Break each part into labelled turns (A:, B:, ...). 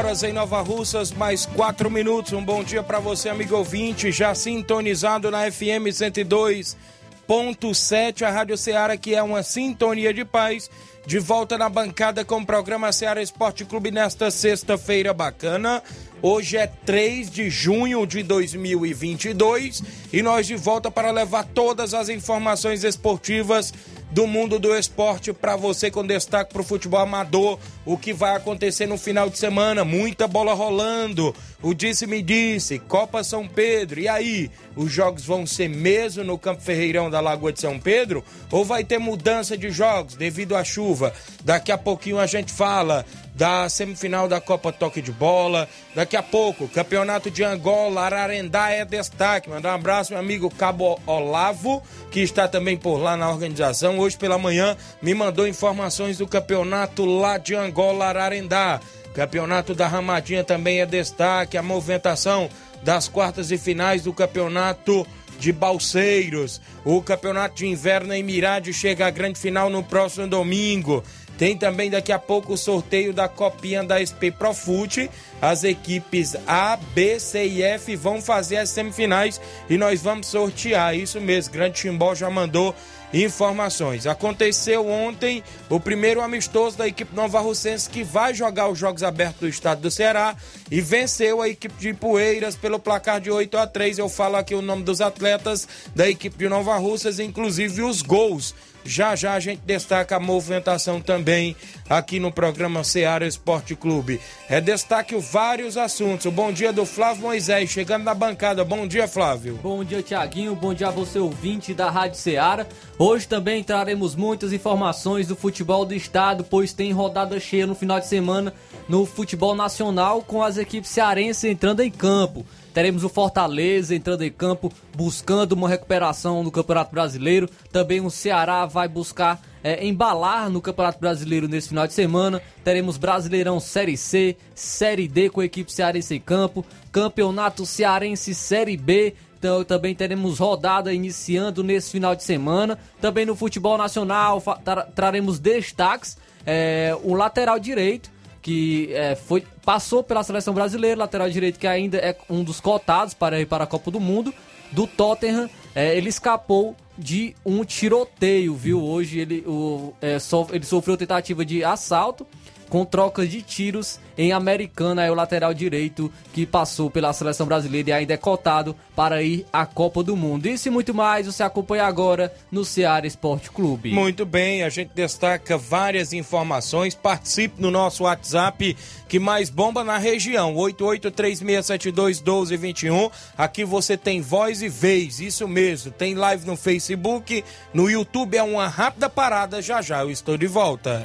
A: Horas em Nova Russas, mais 4 minutos. Um bom dia para você, amigo ouvinte, já sintonizado na FM 102.7, a Rádio Ceará, que é uma sintonia de paz. De volta na bancada com o programa Ceará Esporte Clube nesta sexta-feira bacana. Hoje é 3 de junho de 2022 e nós de volta para levar todas as informações esportivas do mundo do esporte para você com destaque para o futebol amador, o que vai acontecer no final de semana, muita bola rolando, o disse-me disse, Copa São Pedro, e aí, os jogos vão ser mesmo no Campo Ferreirão da Lagoa de São Pedro ou vai ter mudança de jogos devido à chuva? Daqui a pouquinho a gente fala da semifinal da Copa Toque de Bola. Daqui a pouco, Campeonato de Angola, Ararendá é destaque. Mandar um abraço, meu amigo Cabo Olavo, que está também por lá na organização. Hoje pela manhã me mandou informações do campeonato lá de Angola, Ararendá. Campeonato da Ramadinha também é destaque. A movimentação das quartas e finais do campeonato de Balseiros. O campeonato de inverno em Mirade chega à grande final no próximo domingo. Tem também daqui a pouco o sorteio da copinha da SP Profute. As equipes A, B, C e F vão fazer as semifinais e nós vamos sortear. Isso mesmo, Grande Timbó já mandou informações. Aconteceu ontem o primeiro amistoso da equipe Nova Russense que vai jogar os Jogos Abertos do Estado do Ceará e venceu a equipe de Poeiras pelo placar de 8 a 3. Eu falo aqui o nome dos atletas da equipe de Nova Russas, inclusive os gols já já a gente destaca a movimentação também aqui no programa Seara Esporte Clube. É destaque vários assuntos. O bom dia do Flávio Moisés, chegando na bancada. Bom dia, Flávio.
B: Bom dia, Tiaguinho. Bom dia a você, ouvinte da Rádio Seara. Hoje também traremos muitas informações do futebol do estado, pois tem rodada cheia no final de semana no futebol nacional com as equipes cearenses entrando em campo. Teremos o Fortaleza entrando em campo buscando uma recuperação no Campeonato Brasileiro. Também o Ceará vai buscar é, embalar no Campeonato Brasileiro nesse final de semana. Teremos Brasileirão Série C, Série D com a equipe cearense em campo, Campeonato Cearense Série B. Então, também teremos rodada iniciando nesse final de semana. Também no futebol nacional tra traremos destaques. É, o lateral direito que é, foi, passou pela seleção brasileira, lateral direito que ainda é um dos cotados para ir para a Copa do Mundo, do Tottenham. É, ele escapou de um tiroteio, viu? Hoje ele, o, é, so, ele sofreu tentativa de assalto com trocas de tiros em Americana, é o lateral direito que passou pela seleção brasileira e ainda é cotado para ir à Copa do Mundo. Isso e muito mais você acompanha agora no Ceará Esporte Clube.
A: Muito bem, a gente destaca várias informações. Participe no nosso WhatsApp que mais bomba na região, 8836721221. Aqui você tem voz e vez, isso mesmo. Tem live no Facebook, no YouTube é uma rápida parada, já já eu estou de volta.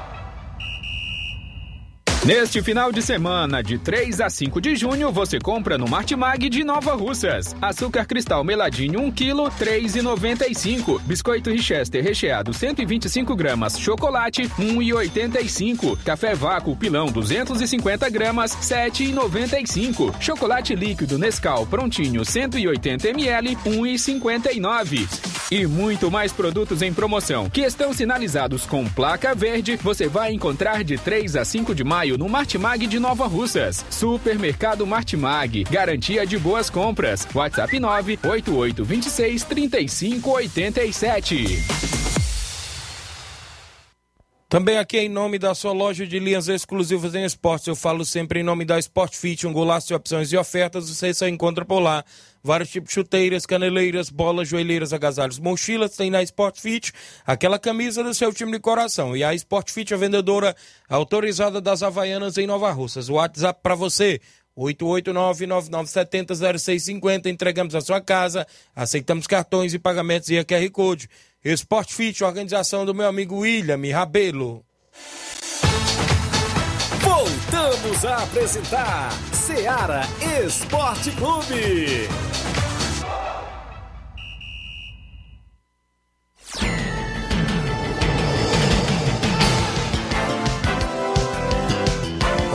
C: Neste final de semana, de 3 a 5 de junho, você compra no Martimag de Nova Russas. Açúcar cristal meladinho 1 kg, 3,95. Biscoito Richester recheado 125 gramas, chocolate 1,85. Café vácuo pilão 250 gramas, 7,95. Chocolate líquido Nescau prontinho 180 ml, 1,59. E muito mais produtos em promoção que estão sinalizados com placa verde. Você vai encontrar de 3 a 5 de maio no Martimag de Nova Russas. Supermercado Martimag. Garantia de boas compras. WhatsApp 98826 3587.
A: Também aqui em nome da sua loja de linhas exclusivas em esportes, eu falo sempre em nome da Sport Fit, um golaço de opções e ofertas, você só encontra por lá. Vários tipos de chuteiras, caneleiras, bolas, joelheiras, agasalhos, mochilas, tem na Sport Fit, aquela camisa do seu time de coração. E a Sport Fit, a vendedora autorizada das Havaianas em Nova Russas. O WhatsApp para você, 889-9970-0650. Entregamos a sua casa, aceitamos cartões e pagamentos e a QR Code. Sport Fit, organização do meu amigo William Rabelo.
D: Voltamos a apresentar Seara Esporte Clube.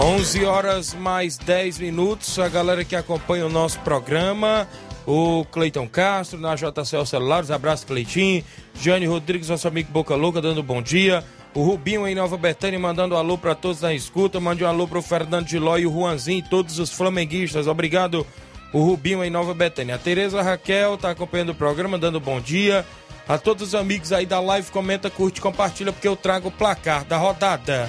A: Onze horas mais 10 minutos. A galera que acompanha o nosso programa o Cleiton Castro, na JCL Celulares, abraço Cleitinho, Jane Rodrigues, nosso amigo Boca Louca, dando bom dia, o Rubinho em Nova Betânia mandando um alô para todos na escuta, mande um alô para o Fernando de Ló e o Juanzinho todos os flamenguistas, obrigado o Rubinho em Nova Betânia. A Tereza Raquel tá acompanhando o programa, dando bom dia. A todos os amigos aí da live, comenta, curte, compartilha, porque eu trago o placar da rodada.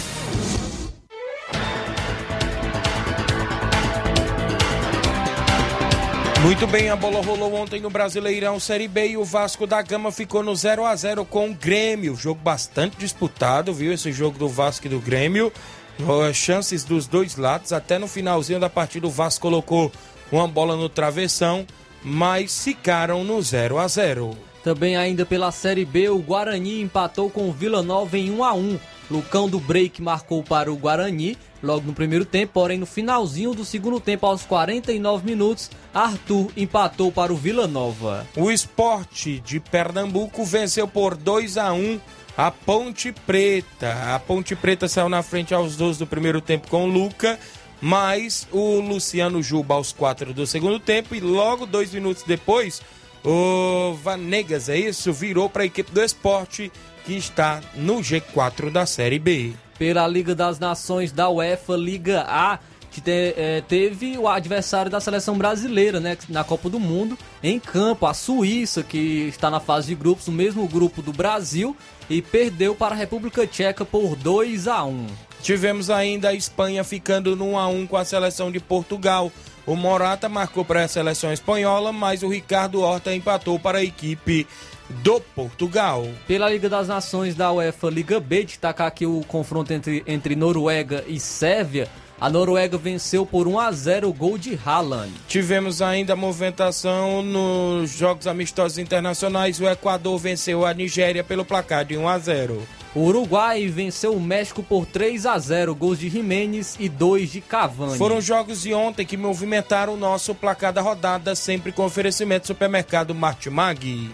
A: Muito bem, a bola rolou ontem no Brasileirão Série B e o Vasco da Gama ficou no 0 a 0 com o Grêmio. Jogo bastante disputado, viu? Esse jogo do Vasco e do Grêmio. Chances dos dois lados. Até no finalzinho da partida, o Vasco colocou uma bola no travessão, mas ficaram no 0 a 0
B: Também ainda pela Série B, o Guarani empatou com o Vila Nova em 1 a 1 Lucão do Break marcou para o Guarani logo no primeiro tempo, porém no finalzinho do segundo tempo, aos 49 minutos, Arthur empatou para o Vila Nova.
A: O esporte de Pernambuco venceu por 2 a 1 a Ponte Preta. A Ponte Preta saiu na frente aos 12 do primeiro tempo com o Luca, mas o Luciano Juba aos 4 do segundo tempo e logo dois minutos depois, o Vanegas, é isso, virou para a equipe do esporte que está no G4 da Série B.
B: Pela Liga das Nações da UEFA Liga A, que te, é, teve o adversário da seleção brasileira, né, na Copa do Mundo, em campo, a Suíça, que está na fase de grupos, no mesmo grupo do Brasil, e perdeu para a República Tcheca por 2 a 1.
A: Tivemos ainda a Espanha ficando no 1 a 1 com a seleção de Portugal. O Morata marcou para a seleção espanhola, mas o Ricardo Horta empatou para a equipe do Portugal.
B: Pela Liga das Nações da UEFA Liga B, destacar aqui o confronto entre, entre Noruega e Sérvia. A Noruega venceu por 1 a 0 o gol de Haaland.
A: Tivemos ainda movimentação nos jogos amistosos internacionais. O Equador venceu a Nigéria pelo placar de 1 a 0.
B: O Uruguai venceu o México por 3 a 0, gols de Jimenez e 2 de Cavani.
A: Foram jogos de ontem que movimentaram o nosso placar da rodada, sempre com oferecimento do supermercado Martimag.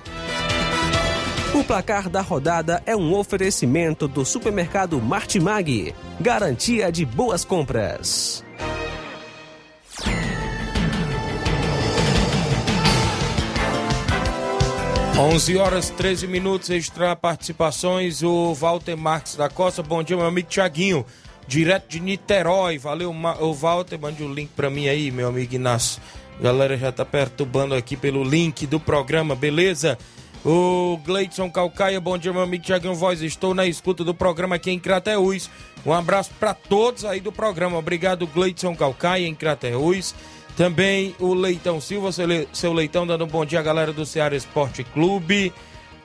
E: O placar da rodada é um oferecimento do supermercado Martimag. Garantia de boas compras.
A: Onze horas 13 minutos, extra participações. O Walter Marques da Costa. Bom dia, meu amigo Tiaguinho, direto de Niterói. Valeu, o Walter. Mande o um link para mim aí, meu amigo Inácio. A galera já tá perturbando aqui pelo link do programa, beleza? O Gleidson Calcaia, bom dia, meu amigo Tiaguinho Voz. Estou na escuta do programa aqui em Crateús. Um abraço para todos aí do programa. Obrigado, Gleidson Calcaia, em Crateús. Também o Leitão Silva, seu Leitão, dando um bom dia galera do Ceará Esporte Clube.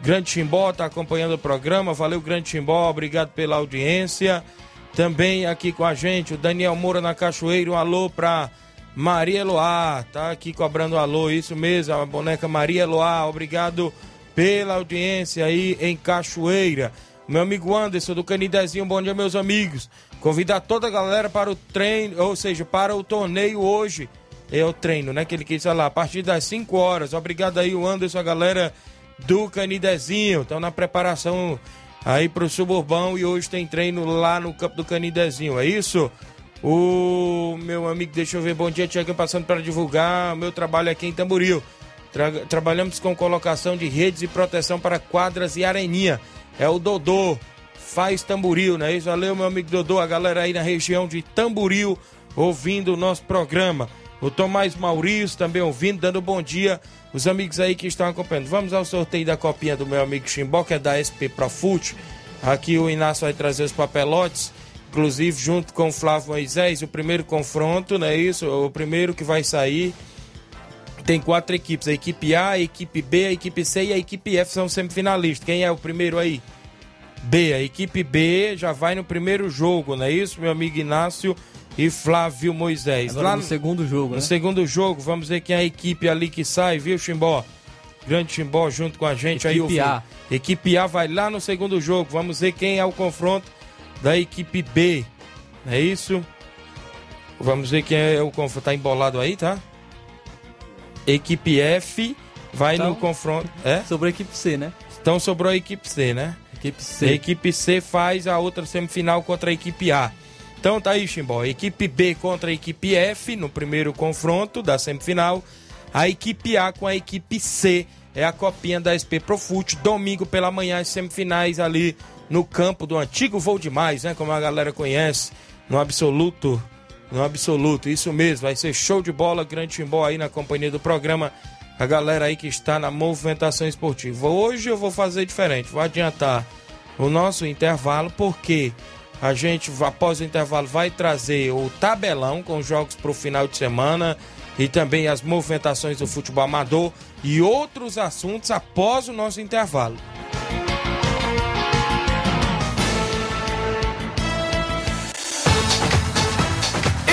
A: Grande Timbó tá acompanhando o programa. Valeu, Grande Timbó. Obrigado pela audiência. Também aqui com a gente o Daniel Moura na Cachoeira. Um alô pra Maria Eloá. Tá aqui cobrando um alô, isso mesmo. A boneca Maria Eloá. Obrigado pela audiência aí em Cachoeira. Meu amigo Anderson do Canidezinho. Bom dia, meus amigos. Convidar toda a galera para o treino, ou seja, para o torneio hoje. É o treino, né? Que ele quis falar. A partir das 5 horas. Obrigado aí, o Anderson, a galera do Canidezinho. Estão na preparação aí pro Suburbão e hoje tem treino lá no campo do Canidezinho, é isso? O meu amigo, deixa eu ver, bom dia, Tiago, passando para divulgar o meu trabalho aqui em Tamboril. Tra trabalhamos com colocação de redes e proteção para quadras e areninha. É o Dodô, faz Tamboril, não é isso? Valeu, meu amigo Dodô, a galera aí na região de Tamboril ouvindo o nosso programa. O Tomás Maurício também ouvindo, dando bom dia. Os amigos aí que estão acompanhando. Vamos ao sorteio da copinha do meu amigo Chimbó, que é da SP Profute. Aqui o Inácio vai trazer os papelotes, inclusive junto com o Flávio Moisés. O primeiro confronto, não é isso? O primeiro que vai sair. Tem quatro equipes: a equipe A, a equipe B, a equipe C e a equipe F são semifinalistas. Quem é o primeiro aí? B. A equipe B já vai no primeiro jogo, não é isso, meu amigo Inácio? e Flávio Moisés.
B: Agora Lá no segundo jogo,
A: No
B: né?
A: segundo jogo, vamos ver quem é a equipe ali que sai, viu, Chimbó? Grande Chimbó junto com a gente
B: equipe
A: aí.
B: A.
A: Equipe A vai lá no segundo jogo. Vamos ver quem é o confronto da equipe B. É isso? Vamos ver quem é o confronto. Tá embolado aí, tá? Equipe F vai
B: Então-
A: no confronto. É?
B: Sobre a equipe C, né?
A: Então sobrou a equipe C, né?
B: Equipe
A: A
B: C.
A: equipe C faz a outra semifinal contra a equipe A. Então tá aí, Chimbó. Equipe B contra a equipe F no primeiro confronto da semifinal. A equipe A com a equipe C é a copinha da SP Profute. Domingo pela manhã, as semifinais ali no campo do antigo Voo Demais, né? Como a galera conhece, no absoluto. No absoluto, isso mesmo. Vai ser show de bola, grande Chimbó aí na companhia do programa. A galera aí que está na movimentação esportiva. Hoje eu vou fazer diferente, vou adiantar o nosso intervalo, porque a gente, após o intervalo, vai trazer o tabelão com jogos para o final de semana e também as movimentações do futebol amador e outros assuntos após o nosso intervalo.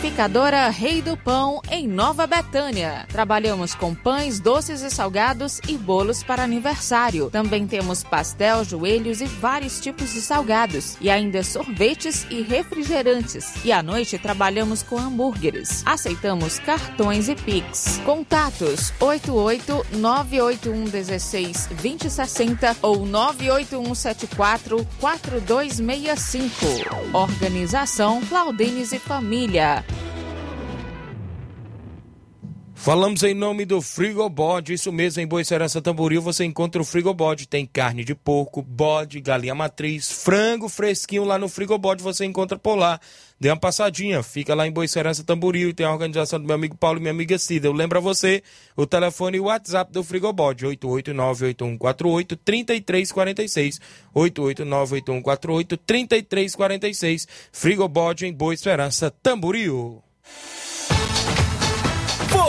F: Panificadora Rei do Pão em Nova Betânia. Trabalhamos com pães, doces e salgados e bolos para aniversário. Também temos pastel, joelhos e vários tipos de salgados. E ainda sorvetes e refrigerantes. E à noite trabalhamos com hambúrgueres. Aceitamos cartões e Pix. Contatos 88 981 16 2060 ou 98174 4265. Organização Claudines e Família.
A: Falamos em nome do Frigobode, isso mesmo, em Boa Serança Tamboril você encontra o Frigobode, tem carne de porco, bode, galinha matriz, frango fresquinho lá no Frigobode, você encontra por lá. Dê uma passadinha, fica lá em Boa Serança Tamboril e tem a organização do meu amigo Paulo e minha amiga Cida. Eu lembro a você o telefone e o WhatsApp do Frigobode, 889-8148-3346, 889-8148-3346, Frigobode em Boa Esperança Tamboril.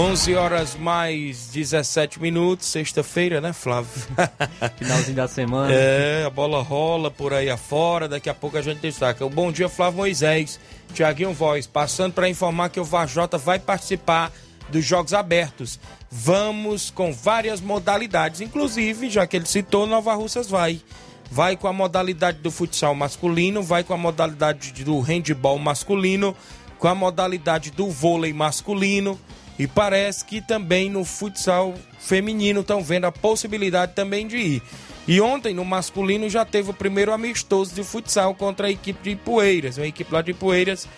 A: Onze horas mais 17 minutos, sexta-feira, né, Flávio?
B: Finalzinho da semana.
A: é, a bola rola por aí afora, daqui a pouco a gente destaca. O bom dia, Flávio Moisés, Tiaguinho Voz, passando para informar que o Vajota vai participar dos Jogos Abertos. Vamos com várias modalidades, inclusive, já que ele citou, Nova Russas vai. Vai com a modalidade do futsal masculino, vai com a modalidade do handball masculino, com a modalidade do vôlei masculino. E parece que também no futsal feminino estão vendo a possibilidade também de ir. E ontem, no masculino, já teve o primeiro amistoso de futsal contra a equipe de Poeiras, uma equipe lá de Poeiras.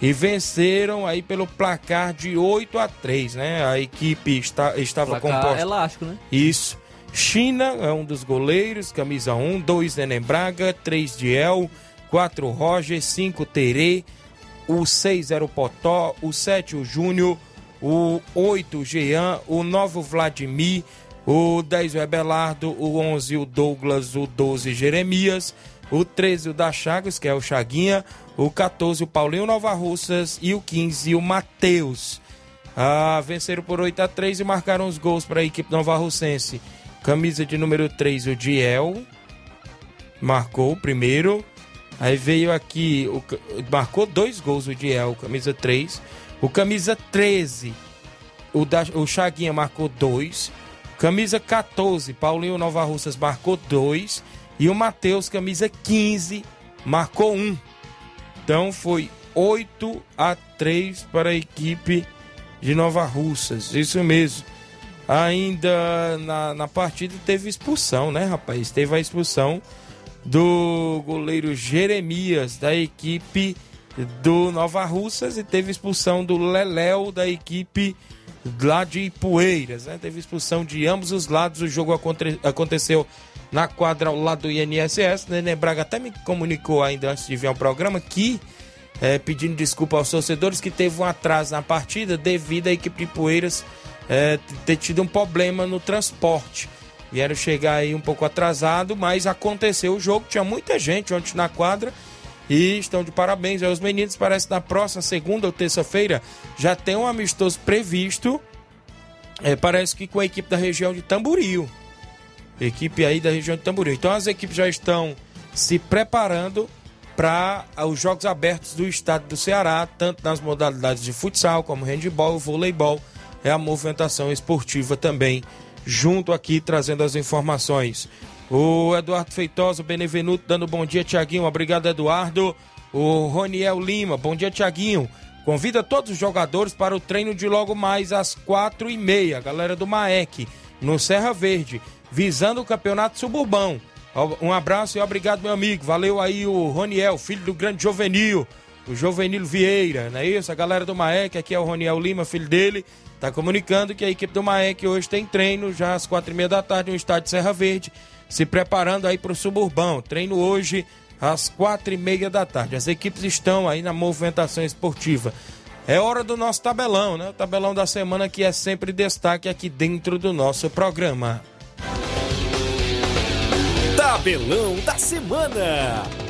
A: E venceram aí pelo placar de 8 a 3, né? A equipe está, estava
B: Placar
A: composta.
B: elástico, né?
A: Isso. China é um dos goleiros, camisa 1, 2 Neném Braga, 3 Diel, 4 Roger, 5 Terê, o 6 era o Potó, o 7 o Júnior, o 8 o Jean, o 9 o Vladimir, o 10 o Ebelardo, o 11 o Douglas, o 12 Jeremias, o 13 o da Chagas, que é o Chaguinha, o 14 o Paulinho Nova Russas e o 15 o Matheus. Ah, venceram por 8 a 3 e marcaram os gols para a equipe nova russense. Camisa de número 3, o Diel. Marcou o primeiro. Aí veio aqui, o, marcou dois gols o Diel, camisa 3. O camisa 13, o, da, o Chaguinha marcou dois. Camisa 14, Paulinho Nova Russas marcou dois. E o Matheus, camisa 15, marcou um. Então foi 8 a 3 para a equipe de Nova Russas. Isso mesmo. Ainda na, na partida teve expulsão, né, rapaz? Teve a expulsão do goleiro Jeremias da equipe do Nova Russas e teve expulsão do Leléu da equipe lá de Poeiras, né? Teve expulsão de ambos os lados. O jogo aconte aconteceu na quadra ao lado do INSS. Nenê Braga até me comunicou ainda antes de vir ao programa que é, pedindo desculpa aos torcedores que teve um atraso na partida devido à equipe de Poeiras é, ter tido um problema no transporte. Vieram chegar aí um pouco atrasado, mas aconteceu o jogo. Tinha muita gente ontem na quadra e estão de parabéns aos meninos. Parece que na próxima segunda ou terça-feira já tem um amistoso previsto. É, parece que com a equipe da região de Tamboril. Equipe aí da região de Tamboril. Então as equipes já estão se preparando para os jogos abertos do estado do Ceará, tanto nas modalidades de futsal como handebol, voleibol. É a movimentação esportiva também, junto aqui trazendo as informações. O Eduardo Feitosa, Benevenuto, dando bom dia, Tiaguinho. Obrigado, Eduardo. O Roniel Lima, bom dia, Tiaguinho. Convida todos os jogadores para o treino de logo mais às quatro e meia, galera do Maek, no Serra Verde, visando o campeonato suburbão. Um abraço e obrigado, meu amigo. Valeu aí o Roniel, filho do grande Jovenil, o Jovenil Vieira, não é isso? A galera do Maek, aqui é o Roniel Lima, filho dele, tá comunicando que a equipe do Maek hoje tem treino já às quatro e meia da tarde no estádio Serra Verde, se preparando aí para o suburbão. Treino hoje às quatro e meia da tarde. As equipes estão aí na movimentação esportiva. É hora do nosso tabelão, né? O tabelão da semana que é sempre destaque aqui dentro do nosso programa.
D: Tabelão da Semana.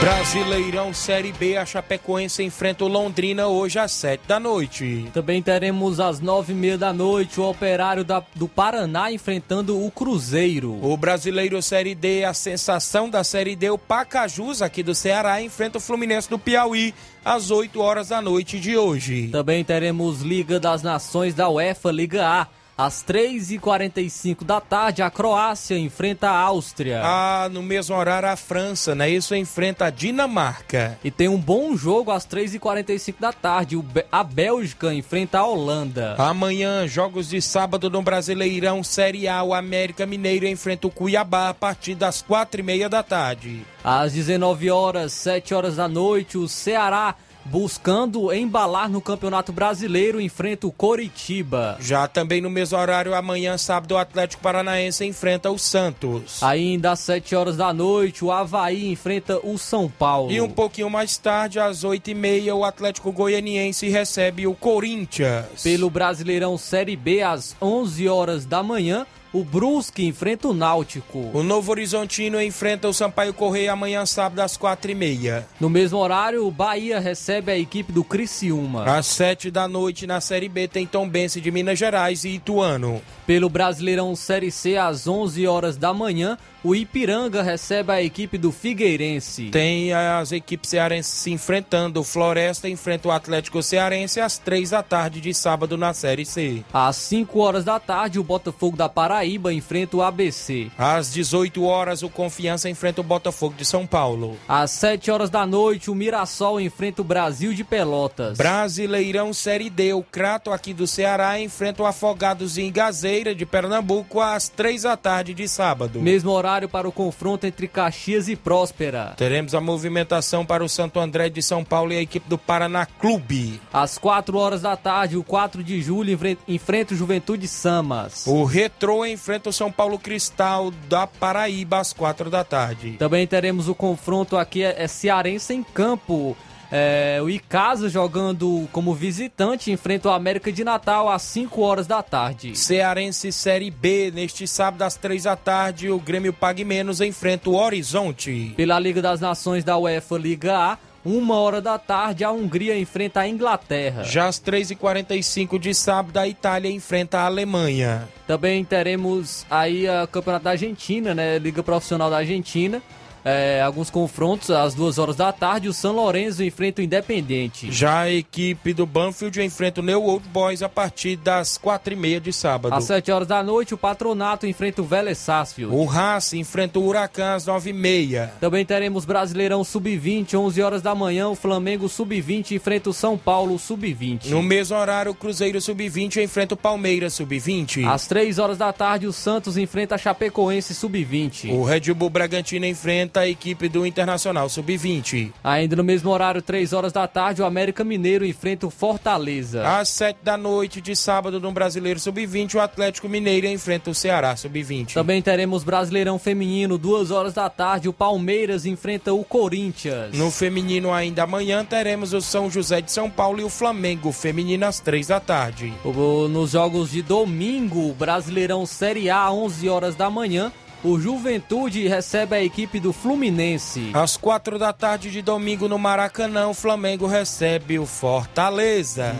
A: Brasileirão Série B, a Chapecoense enfrenta o Londrina hoje às sete da noite.
B: Também teremos às nove e meia da noite o Operário da, do Paraná enfrentando o Cruzeiro.
A: O Brasileiro Série D, a sensação da Série D, o Pacajus aqui do Ceará enfrenta o Fluminense do Piauí às 8 horas da noite de hoje.
B: Também teremos Liga das Nações da UEFA, Liga A. Às 3h45 da tarde, a Croácia enfrenta a Áustria.
A: Ah, no mesmo horário, a França, né? Isso enfrenta a Dinamarca.
B: E tem um bom jogo às 3h45 da tarde. A Bélgica enfrenta a Holanda.
A: Amanhã, jogos de sábado no Brasileirão Série A. O América Mineiro enfrenta o Cuiabá a partir das 4h30 da tarde.
B: Às 19 horas, 7 horas da noite, o Ceará buscando embalar no Campeonato Brasileiro, enfrenta o Coritiba.
A: Já também no mesmo horário, amanhã, sábado, o Atlético Paranaense enfrenta o Santos.
B: Ainda às 7 horas da noite, o Havaí enfrenta o São Paulo.
A: E um pouquinho mais tarde, às 8h30, o Atlético Goianiense recebe o Corinthians.
B: Pelo Brasileirão Série B, às 11 horas da manhã, o Brusque enfrenta o Náutico.
A: O Novo Horizontino enfrenta o Sampaio Correia amanhã, sábado, às quatro e meia.
B: No mesmo horário, o Bahia recebe a equipe do Criciúma.
A: Às sete da noite, na Série B, tem Tombense de Minas Gerais e Ituano.
B: Pelo Brasileirão Série C, às 11 horas da manhã, o Ipiranga recebe a equipe do Figueirense.
A: Tem as equipes cearenses se enfrentando. O Floresta enfrenta o Atlético Cearense às três da tarde de sábado na Série C.
B: Às 5 horas da tarde, o Botafogo da Paraíba enfrenta o ABC.
A: Às 18 horas, o Confiança enfrenta o Botafogo de São Paulo.
B: Às 7 horas da noite, o Mirassol enfrenta o Brasil de Pelotas.
A: Brasileirão Série D, o Crato aqui do Ceará enfrenta o Afogados em Gazeira de Pernambuco às 3 da tarde de sábado.
B: Mesmo horário para o confronto entre Caxias e Próspera.
A: Teremos a movimentação para o Santo André de São Paulo e a equipe do Paraná Clube.
B: Às 4 horas da tarde, o 4 de julho enfrenta o Juventude Samas.
A: O Retrô enfrenta o São Paulo Cristal da Paraíba às 4 da tarde.
B: Também teremos o confronto aqui, é, é cearense em campo. É, o Icasa jogando como visitante enfrenta o América de Natal às 5 horas da tarde.
A: Cearense Série B, neste sábado às 3 da tarde, o Grêmio Pague Menos enfrenta o Horizonte.
B: Pela Liga das Nações da UEFA Liga A, uma hora da tarde, a Hungria enfrenta a Inglaterra.
A: Já às 3h45 de sábado, a Itália enfrenta a Alemanha.
B: Também teremos aí a Campeonato da Argentina, né? Liga Profissional da Argentina é, alguns confrontos às duas horas da tarde. O São Lourenço enfrenta o Independente.
A: Já a equipe do Banfield enfrenta o New Old Boys a partir das quatro e meia de sábado.
B: Às sete horas da noite, o Patronato enfrenta o Vélez Sarsfield.
A: O Racing enfrenta o Huracan às nove e meia.
B: Também teremos Brasileirão Sub-20, 11 horas da manhã. O Flamengo Sub-20 enfrenta o São Paulo Sub-20.
A: No mesmo horário, o Cruzeiro Sub-20 enfrenta o Palmeiras Sub-20.
B: Às três horas da tarde, o Santos enfrenta a Chapecoense Sub-20.
A: O Red Bull Bragantino enfrenta enfrenta a equipe do Internacional Sub-20.
B: Ainda no mesmo horário, 3 horas da tarde, o América Mineiro enfrenta o Fortaleza.
A: Às 7 da noite de sábado, no Brasileiro Sub-20, o Atlético Mineiro enfrenta o Ceará Sub-20.
B: Também teremos Brasileirão Feminino, 2 horas da tarde, o Palmeiras enfrenta o Corinthians.
A: No feminino, ainda amanhã, teremos o São José de São Paulo e o Flamengo Feminino às 3 da tarde.
B: Nos jogos de domingo, Brasileirão Série A, 11 horas da manhã, o Juventude recebe a equipe do Fluminense.
A: Às quatro da tarde de domingo no Maracanã, o Flamengo recebe o Fortaleza.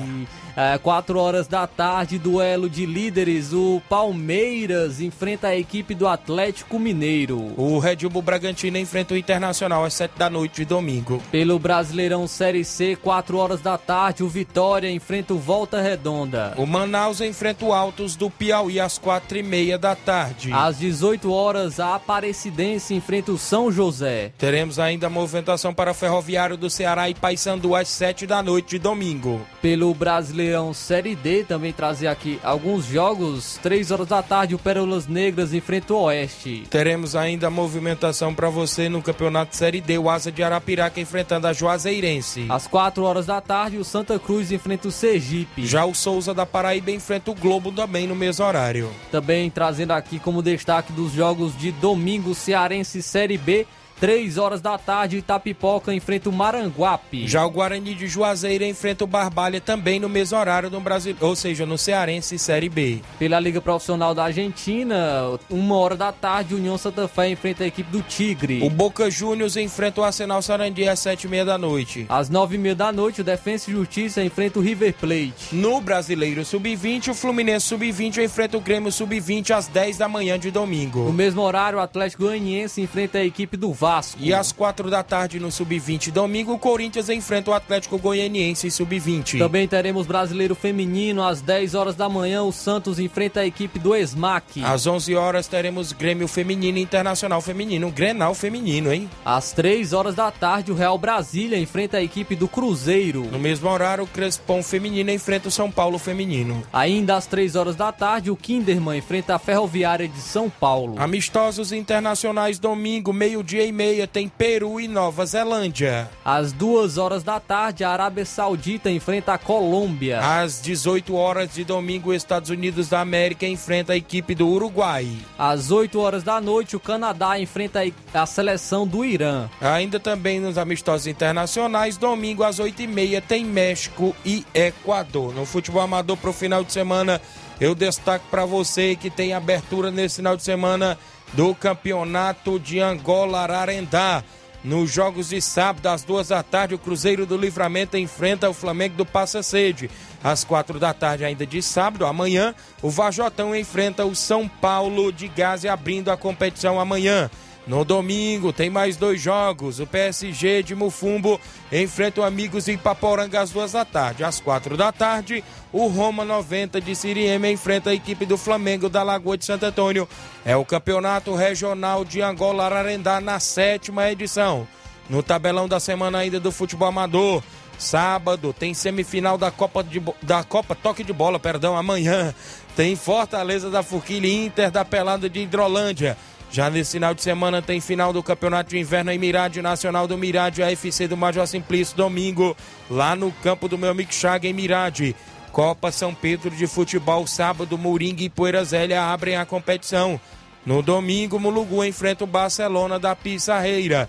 B: E é, 4 horas da tarde, duelo de líderes. O Palmeiras enfrenta a equipe do Atlético Mineiro.
A: O Red Bull Bragantino enfrenta o Internacional às 7 da noite de domingo.
B: Pelo Brasileirão Série C, 4 horas da tarde, o Vitória enfrenta o Volta Redonda.
A: O Manaus enfrenta o Altos do Piauí às 4 e meia da tarde.
B: Às 18 horas, a Aparecidense enfrenta o São José.
A: Teremos ainda movimentação para o Ferroviário do Ceará e Paysandu às 7 da noite de domingo.
B: Pelo Brasileirão Brasileirão Série D, também trazer aqui alguns jogos. 3 horas da tarde, o Pérolas Negras enfrenta o Oeste.
A: Teremos ainda movimentação para você no Campeonato Série D, o Asa de Arapiraca enfrentando a Juazeirense.
B: Às 4 horas da tarde, o Santa Cruz enfrenta o Sergipe.
A: Já o Souza da Paraíba enfrenta o Globo também no mesmo horário.
B: Também trazendo aqui como destaque dos jogos de domingo, Cearense Série B. 3 horas da tarde, Itapipoca enfrenta o Maranguape.
A: Já o Guarani de Juazeiro enfrenta o Barbalha também no mesmo horário do Brasil, ou seja, no Cearense Série B.
B: Pela Liga Profissional da Argentina, uma hora da tarde, União Santa Fé enfrenta a equipe do Tigre.
A: O Boca Juniors enfrenta o Arsenal Sarandi às sete e meia da noite.
B: Às nove e meia da noite, o Defensa e Justiça enfrenta o River Plate.
A: No Brasileiro Sub-20, o Fluminense Sub-20 enfrenta o Grêmio Sub-20 às 10 da manhã de domingo.
B: No mesmo horário, o Atlético Goianiense enfrenta a equipe do VAR.
A: E às quatro da tarde no Sub-20 domingo, o Corinthians enfrenta o Atlético Goianiense Sub-20.
B: Também teremos Brasileiro Feminino às 10 horas da manhã, o Santos enfrenta a equipe do ESMAC.
A: Às 11 horas teremos Grêmio Feminino Internacional Feminino, Grenal Feminino, hein?
B: Às 3 horas da tarde, o Real Brasília enfrenta a equipe do Cruzeiro.
A: No mesmo horário, o Crespão Feminino enfrenta o São Paulo Feminino.
B: Ainda às 3 horas da tarde, o Kinderman enfrenta a Ferroviária de São Paulo.
A: Amistosos internacionais domingo, meio-dia e meia, tem Peru e Nova Zelândia.
B: Às duas horas da tarde, a Arábia Saudita enfrenta a Colômbia.
A: Às 18 horas de domingo, Estados Unidos da América enfrenta a equipe do Uruguai.
B: Às 8 horas da noite, o Canadá enfrenta a seleção do Irã.
A: Ainda também nos amistosos internacionais, domingo às 8h30 tem México e Equador. No futebol amador para o final de semana, eu destaco para você que tem abertura nesse final de semana do Campeonato de Angola Ararendá. Nos jogos de sábado, às duas da tarde, o Cruzeiro do Livramento enfrenta o Flamengo do Passa Sede. Às quatro da tarde, ainda de sábado, amanhã, o Vajotão enfrenta o São Paulo de Gás abrindo a competição amanhã. No domingo tem mais dois jogos. O PSG de Mufumbo enfrenta o Amigos em Paporanga às duas da tarde. Às quatro da tarde, o Roma 90 de Siriema enfrenta a equipe do Flamengo da Lagoa de Santo Antônio. É o campeonato regional de Angola Ararendá na sétima edição. No tabelão da semana ainda do futebol amador. Sábado tem semifinal da Copa, de, da Copa Toque de Bola, perdão, amanhã. Tem Fortaleza da Forquilha Inter da Pelada de Hidrolândia. Já nesse final de semana tem final do Campeonato de Inverno em Mirade Nacional do Mirade, AFC do Major Simplício, domingo, lá no campo do meu amigo em Mirade. Copa São Pedro de Futebol, sábado, Moringa e Poeira Zélia abrem a competição. No domingo, Mulugu enfrenta o Barcelona da Pissarreira.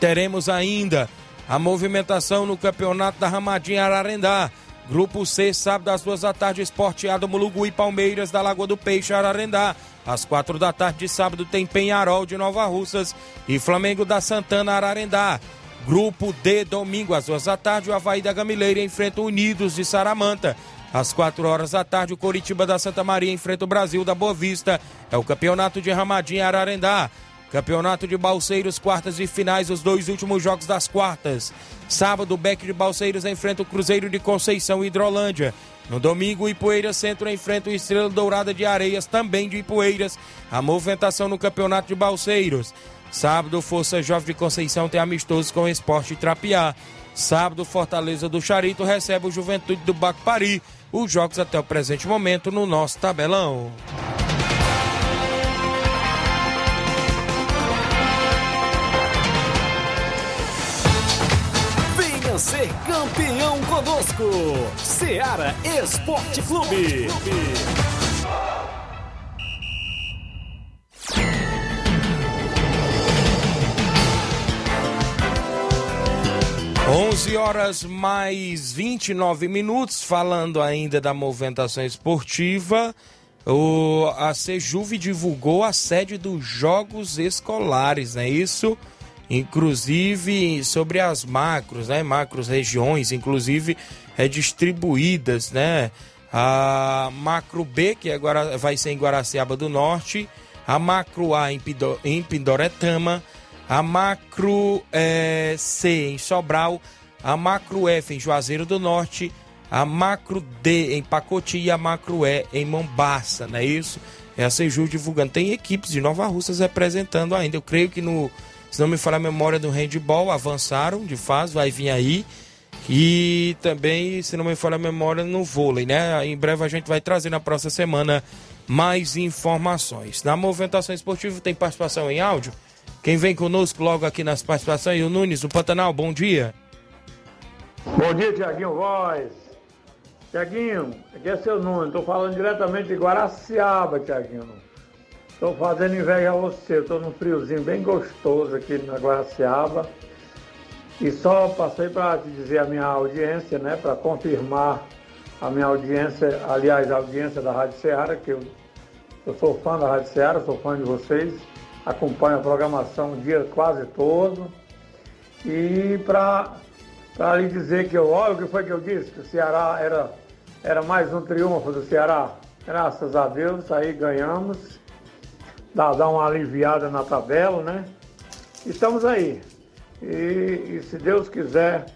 A: Teremos ainda a movimentação no Campeonato da Ramadinha Ararendá. Grupo C, sábado às duas da tarde, Esporteado Mulugu e Palmeiras da Lagoa do Peixe, Ararendá. Às quatro da tarde de sábado tem Penharol de Nova Russas e Flamengo da Santana Ararendá. Grupo D, domingo às duas da tarde, o Havaí da Gamileira enfrenta o Unidos de Saramanta. Às quatro horas da tarde, o Coritiba da Santa Maria enfrenta o Brasil da Boa Vista. É o campeonato de Ramadinha Ararendá. Campeonato de Balseiros, quartas e finais, os dois últimos jogos das quartas. Sábado, o Beck de Balseiros enfrenta o Cruzeiro de Conceição e Hidrolândia. No domingo, o Ipueiras Centro enfrenta o Estrela Dourada de Areias, também de Ipueiras. A movimentação no Campeonato de Balseiros. Sábado, Força Jovem de Conceição tem amistoso com o Esporte Trapiá. Sábado, Fortaleza do Charito recebe o Juventude do Bacpari. Os jogos até o presente momento no nosso tabelão.
D: Ser campeão conosco, Seara Esporte Clube.
A: 11 horas mais 29 minutos, falando ainda da movimentação esportiva. O, a Sejuve divulgou a sede dos Jogos Escolares, não é isso? Inclusive sobre as macros, né? Macros regiões, inclusive é, distribuídas, né? A macro B, que agora vai ser em Guaraciaba do Norte, a macro A em, Pido, em Pindoretama, a macro é, C em Sobral, a macro F em Juazeiro do Norte, a macro D em Pacoti e a macro E em Mombaça, não é isso? É a Seju divulgando. Tem equipes de Nova Russas representando ainda. Eu creio que no, se não me falar a memória do handball, avançaram de fase, vai vir aí. E também, se não me falar a memória, no vôlei, né? Em breve a gente vai trazer na próxima semana mais informações. Na movimentação esportiva tem participação em áudio? Quem vem conosco logo aqui nas participações, o Nunes do Pantanal, bom dia.
G: Bom dia, Tiaguinho Voz. Tiaguinho, aqui é seu Nunes, estou falando diretamente de Guaraciaba, Tiaguinho. Estou fazendo inveja a você, estou num friozinho bem gostoso aqui na Guaraciaba. E só passei para te dizer a minha audiência, né, para confirmar a minha audiência, aliás, a audiência da Rádio Ceará, que eu, eu sou fã da Rádio Ceará, sou fã de vocês acompanho a programação o dia quase todo. E para lhe dizer que eu, olha o que foi que eu disse, que o Ceará era, era mais um triunfo do Ceará. Graças a Deus, aí ganhamos. Dá, dá uma aliviada na tabela, né? Estamos aí. E, e se Deus quiser,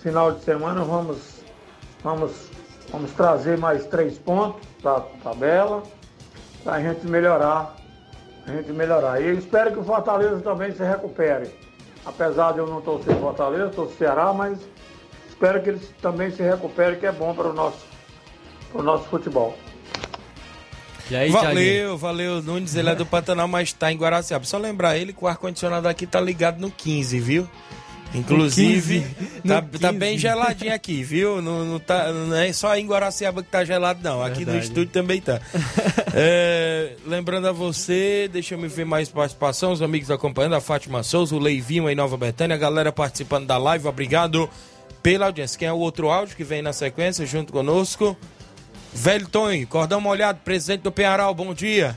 G: final de semana vamos, vamos, vamos trazer mais três pontos para a tabela, para a gente melhorar a gente melhorar. E eu espero que o Fortaleza também se recupere. Apesar de eu não torcer Fortaleza, torcer Ceará, mas espero que eles também se recuperem, que é bom para o nosso, para o nosso futebol.
A: Aí, valeu, valeu. Nunes, ele é do Pantanal, mas está em Guaraciaba. Só lembrar ele que o ar-condicionado aqui tá ligado no 15, viu? Inclusive, 15, tá, 15. tá, bem geladinho aqui, viu? Não, não, tá, não é só em Guaraciaba que tá gelado, não. Aqui Verdade. no estúdio também tá. é, lembrando a você, deixa eu me ver mais participação, os amigos acompanhando, a Fátima Souza, o Leivinho em Nova Betânia, a galera participando da live, obrigado pela audiência. Quem é o outro áudio que vem na sequência junto conosco? Velho Tonho, cordão molhado, presidente do Penharal, bom dia.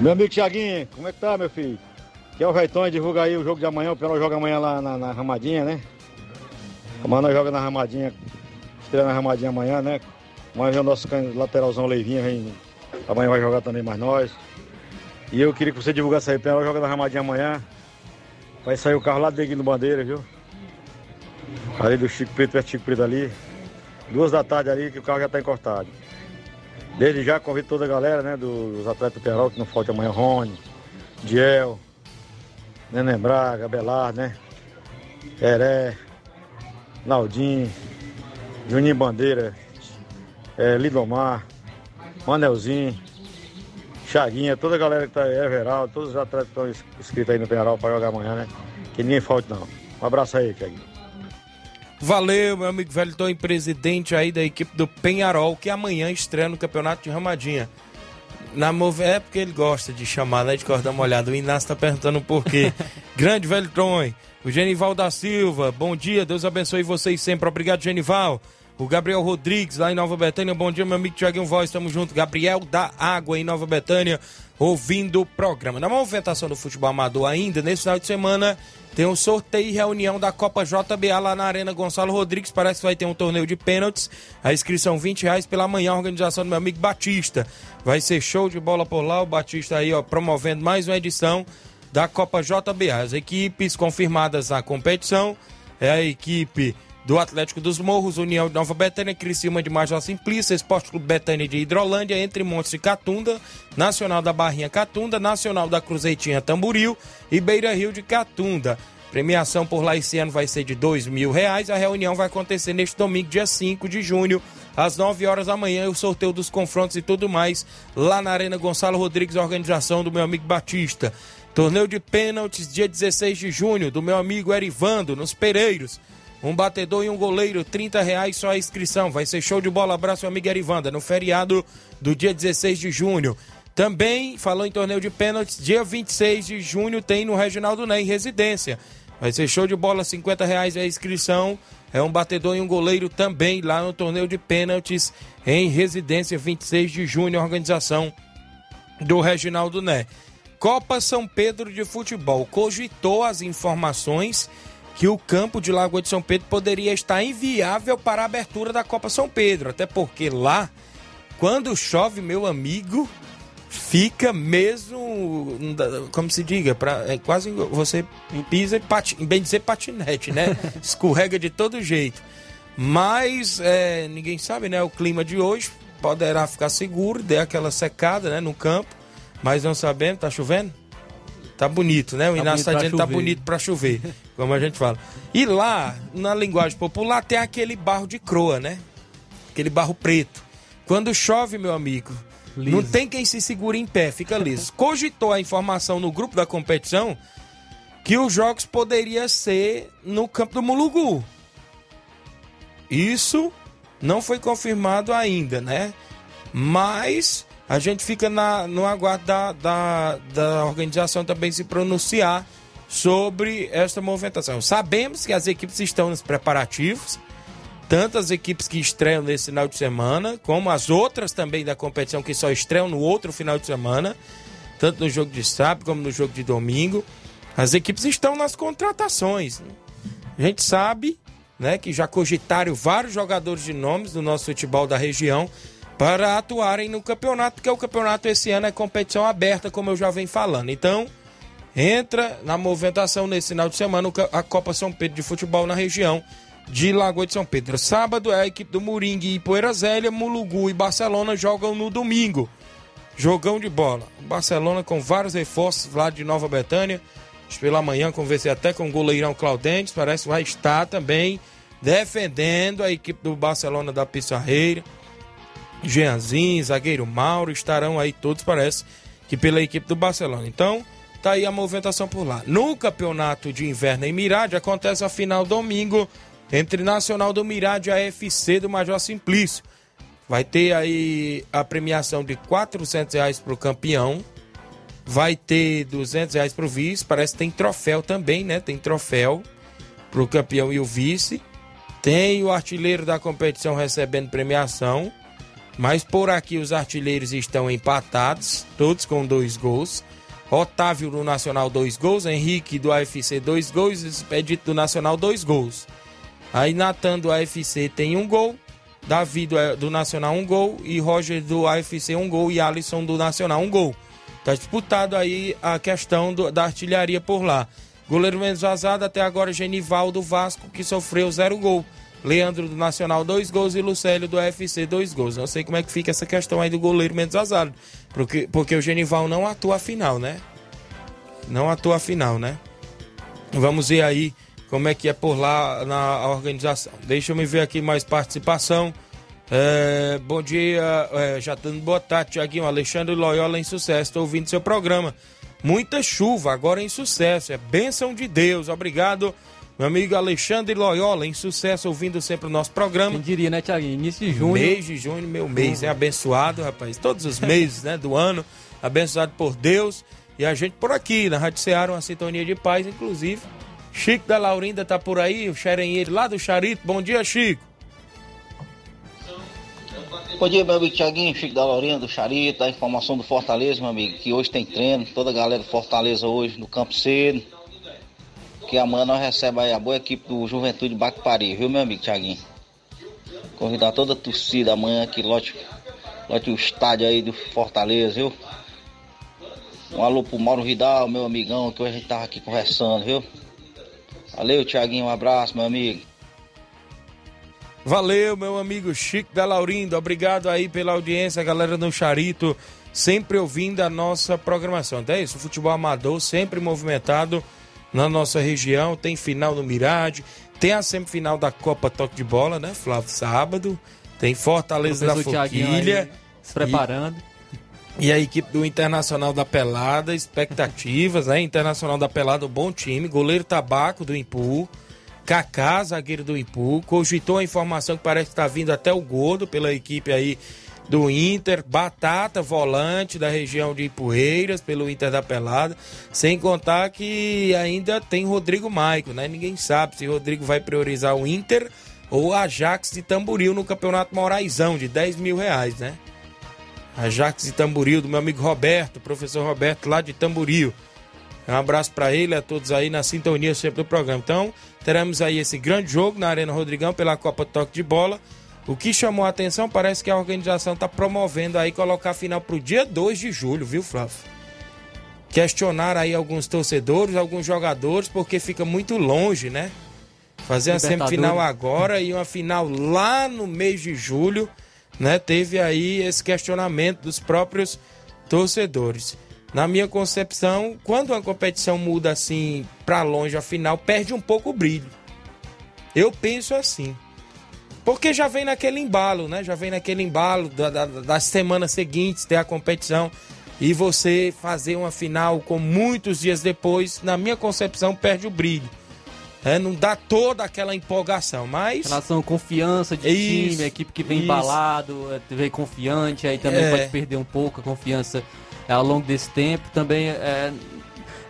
H: Meu amigo Tiaguinho, como é que tá, meu filho? Que é o Veitão, divulga aí o jogo de amanhã, o Penal joga amanhã lá na, na Ramadinha, né? Amanhã nós joga na Ramadinha, estreia na Ramadinha amanhã, né? Amanhã vem o nosso lateralzão Leivinha, vem, amanhã vai jogar também mais nós. E eu queria que você divulgasse aí, Penal joga na Ramadinha amanhã. Vai sair o carro lá dentro do Bandeira, viu? Ali do Chico Preto, perto do Chico Preto ali. Duas da tarde ali que o carro já tá encostado. Desde já convido toda a galera, né, dos atletas do Penal, que não falte amanhã, Rony, Diel, Neném Braga, Belardo, né? Heré, Naldinho, Juninho Bandeira, é, Lidomar, Manelzinho, Chaguinha, toda a galera que tá aí, Everaldo, todos os atletas que estão inscritos aí no Penharol para jogar amanhã, né? Que ninguém falte não. Um abraço aí, Chaguinho.
A: Valeu, meu amigo Velton, presidente aí da equipe do Penharol, que amanhã estreia no Campeonato de Ramadinha. Na Move é porque ele gosta de chamar, né? De cortar molhada. O Inácio tá perguntando por quê. Grande Velton, o Genival da Silva, bom dia, Deus abençoe vocês sempre. Obrigado, Genival. O Gabriel Rodrigues, lá em Nova Betânia. Bom dia, meu amigo Tiaguinho Voz, tamo junto. Gabriel da Água, em Nova Betânia, ouvindo o programa. Na movimentação do futebol amador ainda, nesse final de semana, tem um sorteio e reunião da Copa JBA lá na Arena Gonçalo Rodrigues. Parece que vai ter um torneio de pênaltis. A inscrição 20 reais pela manhã, a organização do meu amigo Batista. Vai ser show de bola por lá. O Batista aí, ó, promovendo mais uma edição da Copa JBA. As equipes confirmadas na competição é a equipe do Atlético dos Morros, União de Nova Betânia, Criciúma de Major Simplício, Esporte Clube Betânia de Hidrolândia, Entre Montes e Catunda, Nacional da Barrinha Catunda, Nacional da Cruzeitinha Tamburil e Beira Rio de Catunda. Premiação por lá esse ano vai ser de dois mil reais. A reunião vai acontecer neste domingo, dia 5 de junho, às 9 horas da manhã. O sorteio dos confrontos e tudo mais lá na Arena Gonçalo Rodrigues, organização do meu amigo Batista. Torneio de pênaltis, dia 16 de junho, do meu amigo Erivando, nos Pereiros. Um batedor e um goleiro, 30 reais só a inscrição. Vai ser show de bola. Abraço, meu amigo Erivanda, no feriado do dia 16 de junho. Também, falou em torneio de pênaltis, dia 26 de junho tem no Regional do Ney, residência. Vai ser show de bola, 50 reais a inscrição. É um batedor e um goleiro também lá no torneio de pênaltis em residência, 26 de junho, organização do Reginaldo Né. Copa São Pedro de Futebol cogitou as informações que o campo de Lagoa de São Pedro poderia estar inviável para a abertura da Copa São Pedro, até porque lá, quando chove, meu amigo, fica mesmo, como se diga, pra, é quase você pisa, pati, bem dizer patinete, né? Escorrega de todo jeito. Mas é, ninguém sabe, né? O clima de hoje poderá ficar seguro, der aquela secada, né? No campo, mas não sabemos, tá chovendo? Tá bonito, né? O
B: Tá
A: Inácio tá dizendo tá bonito pra chover, como a gente fala. E lá, na linguagem popular, tem aquele barro de croa, né? Aquele barro preto. Quando chove, meu amigo, não tem quem se segure em pé, fica liso. Cogitou a informação no grupo da competição que os jogos poderiam ser no campo do Mulugu. Isso não foi confirmado ainda, né? Mas a gente fica na, no aguardo da, da, da organização também se pronunciar sobre esta movimentação. Sabemos que as equipes estão nos preparativos, tanto as equipes que estreiam nesse final de semana, como as outras também da competição que só estreiam no outro final de semana, tanto no jogo de sábado como no jogo de domingo. As equipes estão nas contratações. A gente sabe né, que já cogitaram vários jogadores de nomes do nosso futebol da região para atuarem no campeonato, porque o campeonato esse ano é competição aberta, como eu já venho falando. Então, entra na movimentação nesse final de semana a Copa São Pedro de Futebol na região de Lagoa de São Pedro. Sábado é a equipe do Moringue e Poeira Zélia, Mulugu e Barcelona jogam no domingo. Jogão de bola. Barcelona com vários reforços lá de Nova Betânia. Pela manhã conversei até com o goleirão Claudentes, parece que vai estar também defendendo a equipe do Barcelona da Pissarreira. Jeanzinho, zagueiro Mauro, estarão aí todos, parece que pela equipe do Barcelona. Então, tá aí a movimentação por lá. No campeonato de inverno em Mirade, acontece a final domingo entre Nacional do Mirade e a FC do Major Simplício. Vai ter aí a premiação de 400 reais para o campeão. Vai ter 200 reais para o vice. Parece que tem troféu também, né? Tem troféu para o campeão e o vice. Tem o artilheiro da competição recebendo premiação. Mas por aqui os artilheiros estão empatados, todos com dois gols. Otávio do Nacional, dois gols. Henrique do AFC, dois gols. Expedito do Nacional, dois gols. Aí Natan do AFC tem um gol. Davi do, do Nacional, um gol. E Roger do AFC, um gol. E Alisson do Nacional, um gol. Tá disputado aí a questão do- da artilharia por lá. Goleiro menos vazado até agora Genival do Vasco, que sofreu zero gol. Leandro do Nacional, dois gols e Lucélio do UFC, dois gols. Não sei como é que fica essa questão aí do goleiro menos vazado. Porque, porque o Genival não atua a final, né? Não atua a final, né? Vamos ver aí como é que é por lá na organização. Deixa eu me ver aqui mais participação. É, bom dia, é, já dando boa tarde, Tiaguinho. Alexandre Loyola em sucesso. Estou ouvindo seu programa. Muita chuva, agora em sucesso. É bênção de Deus. Obrigado, meu amigo Alexandre Loyola, em sucesso, ouvindo sempre o nosso programa.
B: Quem diria, né, Thiaguinho? Início de junho.
A: Mês de junho, meu mês é abençoado, rapaz. Todos os meses né, do ano, abençoado por Deus. E a gente por aqui, na Rádio Ceará, uma sintonia de paz, inclusive. Chico da Laurinda tá por aí, o xerenheiro lá do Charito. Bom dia, Chico.
I: Bom dia, meu amigo Tiaguinho, Chico da Laurinda, do Charito, da informação do Fortaleza, meu amigo, que hoje tem treino, toda a galera do Fortaleza hoje no campo cedo, que amanhã nós recebemos aí a boa equipe do Juventude Bacpari, viu, meu amigo Tiaguinho? Convidar toda a torcida amanhã que lote, lote o estádio aí do Fortaleza, viu? Um alô pro Mauro Vidal, meu amigão, que hoje a gente tava aqui conversando, viu? Valeu, Tiaguinho, um abraço, meu amigo.
A: Valeu, meu amigo Chico da Laurinda. Obrigado aí pela audiência, galera do Charito, sempre ouvindo a nossa programação. Até isso, o futebol amador sempre movimentado na nossa região. Tem final no Mirade, tem a semifinal da Copa Toque de Bola, né, Flávio? Sábado. Tem Fortaleza da Forquilha.
B: se preparando.
A: E a equipe do Internacional da Pelada, expectativas, né? Internacional da Pelada, um bom time. Goleiro Tabaco do Impu. Kaká, zagueiro do Impu. Cogitou a informação que parece que está vindo até o Gordo pela equipe aí do Inter. Batata, volante da região de Ipueiras, pelo Inter da Pelada. Sem contar que ainda tem Rodrigo Maico, né? Ninguém sabe se Rodrigo vai priorizar o Inter ou Ajax de Tamboril no Campeonato Moraizão, de 10 mil reais, né? Ajax de Tamboril, do meu amigo Roberto, professor Roberto, lá de Tamboril. Um abraço para ele, a todos aí na sintonia sempre do programa. Então, teremos aí esse grande jogo na Arena Rodrigão pela Copa Toque de Bola. O que chamou a atenção parece que a organização está promovendo aí colocar a final para o dia 2 de julho, viu, Flávio? Questionar aí alguns torcedores, alguns jogadores, porque fica muito longe, né? Fazer uma
B: Libertadores.
A: semifinal agora e uma final lá no mês de julho, né? Teve aí esse questionamento dos próprios torcedores. Na minha concepção, quando uma competição muda assim para longe a final, perde um pouco o brilho. Eu penso assim. Porque já vem naquele embalo, né? Já vem naquele embalo da- da- das semanas seguintes ter a competição e você fazer uma final com muitos dias depois, na minha concepção, perde o brilho. É, não dá toda aquela empolgação, mas
B: Relação confiança de
A: Isso,
B: time, a equipe que vem
A: isso.
B: embalado, é, vem confiante, aí também
A: É.
B: pode perder um pouco a confiança é, ao longo desse tempo. Também é,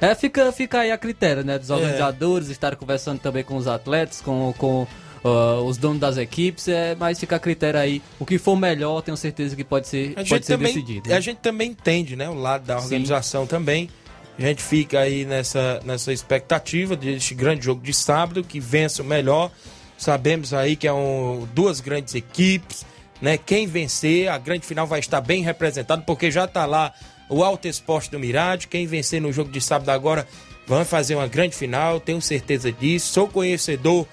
B: é, fica, fica aí a critério, né? Dos organizadores, estarem conversando também com os atletas, com, com ah, os donos das equipes, é, mas fica a critério aí. O que for melhor, tenho certeza que pode ser,
A: a
B: pode ser
A: também,
B: decidido. né?
A: a gente também entende, né, o lado da organização também. A gente fica aí nessa, nessa expectativa deste grande jogo de sábado, que vença o melhor. Sabemos aí que é um, duas grandes equipes, né? Quem vencer, a grande final vai estar bem representado, porque já está lá o Alto Esporte do Mirade. Quem vencer no jogo de sábado agora vai fazer uma grande final, tenho certeza disso. Sou conhecedor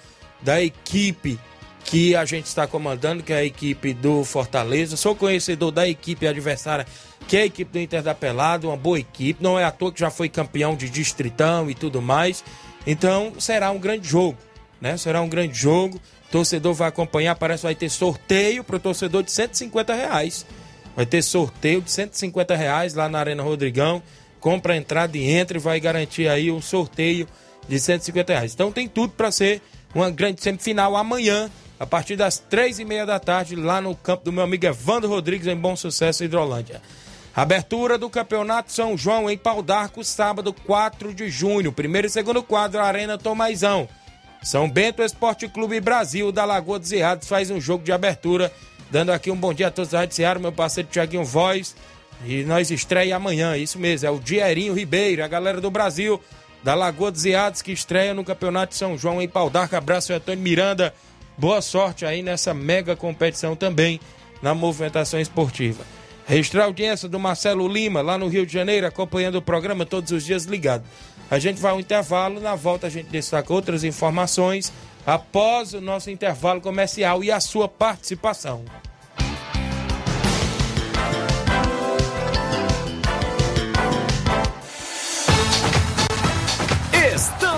A: da equipe que a gente está comandando, que é a equipe do Fortaleza. Sou conhecedor da equipe adversária, que é a equipe do Inter da Pelada, uma boa equipe. Não é à toa que já foi campeão de distritão e tudo mais. Então será um grande jogo, né? Será um grande jogo. O torcedor vai acompanhar, parece que vai ter sorteio para o torcedor de 150 reais. Vai ter sorteio de 150 reais lá na Arena Rodrigão. Compra a entrada e entra e vai garantir aí um sorteio de 150 reais. Então tem tudo para ser uma grande semifinal amanhã, a partir das três e meia da tarde, lá no campo do meu amigo Evandro Rodrigues, em Bom Sucesso, Hidrolândia. Abertura do Campeonato São João em Pau d'Arco, sábado 4 de junho. Primeiro e segundo quadro, Arena Tomaizão. São Bento Esporte Clube Brasil da Lagoa dos Errados faz um jogo de abertura. Dando aqui um bom dia a todos da Rádio Seara, meu parceiro Tiaguinho Voz. E nós estreia amanhã, isso mesmo, é o Dierinho Ribeiro, a galera do Brasil, da Lagoa dos Iados, que estreia no Campeonato de São João em Pau d'Arco. Abraço, Antônio Miranda. Boa sorte aí nessa mega competição também na movimentação esportiva. Registrar a audiência do Marcelo Lima, lá no Rio de Janeiro, acompanhando o programa todos os dias ligado. A gente vai ao intervalo, na volta a gente destaca outras informações após o nosso intervalo comercial e a sua participação.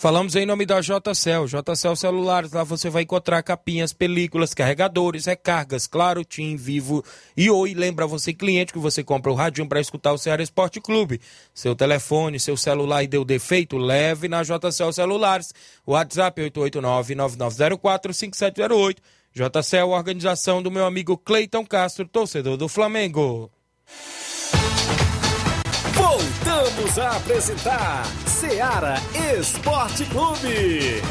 A: Falamos em nome da JCL, JCL Celulares, lá você vai encontrar capinhas, películas, carregadores, recargas, claro, Tim, Vivo e Oi. Lembra você, cliente, que você compra o radinho para escutar o Ceará Esporte Clube. Seu telefone, seu celular e deu defeito, leve na JCL Celulares. WhatsApp 889-9904-5708. JCL, organização do meu amigo Cleiton Castro, torcedor do Flamengo.
D: Voltamos a apresentar Seara Esporte Clube.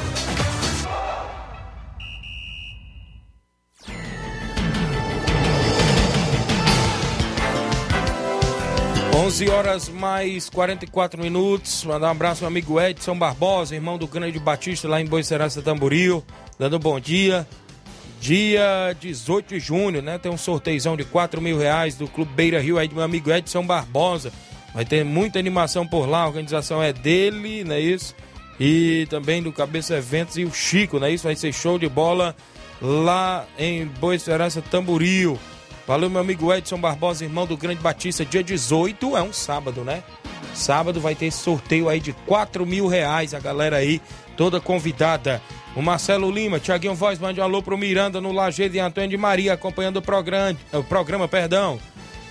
A: 11 horas mais 44 minutos. Mandar um abraço ao amigo Edson Barbosa, irmão do Grande Batista, lá em Boicerança Tamboril. Dando um bom dia. Dia 18 de junho, né? Tem um sorteizão de 4 mil reais do Clube Beira Rio aí do meu amigo Edson Barbosa. Vai ter muita animação por lá, a organização é dele, não é isso? E também do Cabeça Eventos e o Chico, não é isso? Vai ser show de bola lá em Boa Esperança Tamboril. Valeu, meu amigo Edson Barbosa, irmão do Grande Batista, dia 18, é um sábado, né? Sábado vai ter sorteio aí de 4 mil reais, a galera aí toda convidada. O Marcelo Lima, Tiaguinho Voz, mande um alô pro Miranda no Lajeiro de Antônio de Maria, acompanhando o programa, o programa, perdão.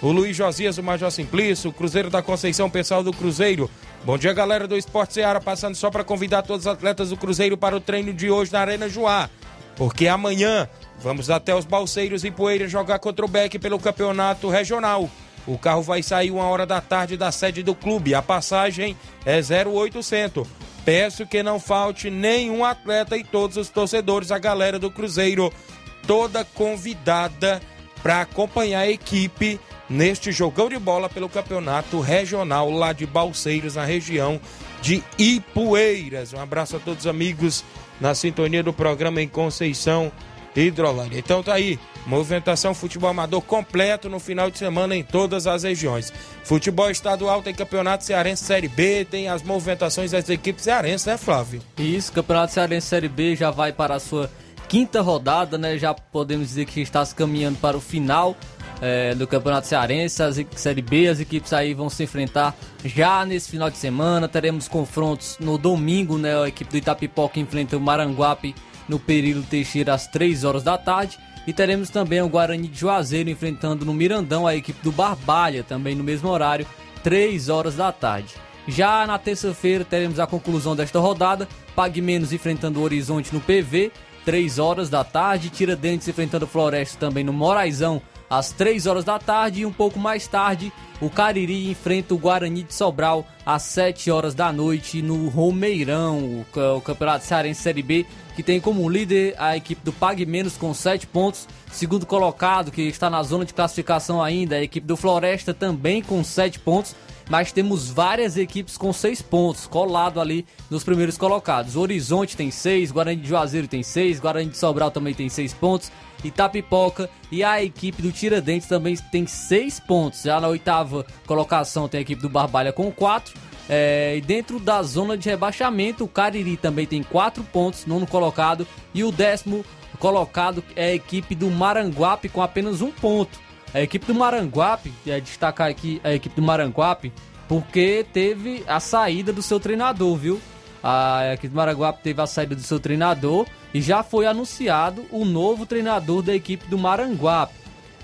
A: O Luiz Josias, o Major Simplício, o Cruzeiro da Conceição, pessoal do Cruzeiro. Bom dia, galera do Esporte Seara, passando só para convidar todos os atletas do Cruzeiro para o treino de hoje na Arena Joá. Porque amanhã vamos até os Balseiros e Poeiras jogar contra o Beck pelo campeonato regional. O carro vai sair uma hora da tarde da sede do clube. A passagem é 0800. Peço que não falte nenhum atleta e todos os torcedores, a galera do Cruzeiro, toda convidada para acompanhar a equipe neste jogão de bola pelo campeonato regional lá de Balseiros, na região de Ipueiras. Um abraço a todos os amigos na sintonia do programa em Conceição Hidrolândia. Então tá aí, movimentação futebol amador completo no final de semana em todas as regiões. Futebol estadual tem campeonato cearense Série B, tem as movimentações das equipes cearenses, né, Flávio?
B: Isso, campeonato cearense Série B já vai para a sua quinta rodada, né? Já podemos dizer que está se caminhando para o final é, do Campeonato Cearense, as Série B, as equipes aí vão se enfrentar já nesse final de semana. Teremos confrontos no domingo, né? A equipe do Itapipoca enfrenta o Maranguape no período Teixeira às 3 horas da tarde. E teremos também o Guarani de Juazeiro enfrentando no Mirandão a equipe do Barbalha, também no mesmo horário, 3 horas da tarde. Já na terça-feira teremos a conclusão desta rodada, Pague Menos enfrentando o Horizonte no PV, 3 horas da tarde, Tiradentes enfrentando o Floresta também no Moraizão, às 3 horas da tarde e um pouco mais tarde o Cariri enfrenta o Guarani de Sobral às 7 horas da noite no Romeirão, o, Campeonato Cearense Série B, que tem como líder a equipe do Pague Menos com 7 pontos, segundo colocado, que está na zona de classificação ainda, a equipe do Floresta também com 7 pontos, mas temos várias equipes com 6 pontos, colado ali nos primeiros colocados. O Horizonte tem 6, Guarani de Juazeiro tem 6, Guarani de Sobral também tem 6 pontos, Itapipoca e a equipe do Tiradentes também tem 6 pontos. Já na oitava colocação tem a equipe do Barbalha com 4. É, e dentro da zona de rebaixamento, o Cariri também tem 4 pontos, nono colocado. E o décimo colocado é a equipe do Maranguape com apenas um ponto. A equipe do Maranguape, é, destacar aqui a equipe do Maranguape, porque teve a saída do seu treinador, viu? A equipe do Maranguape teve a saída do seu treinador e já foi anunciado o novo treinador da equipe do Maranguape.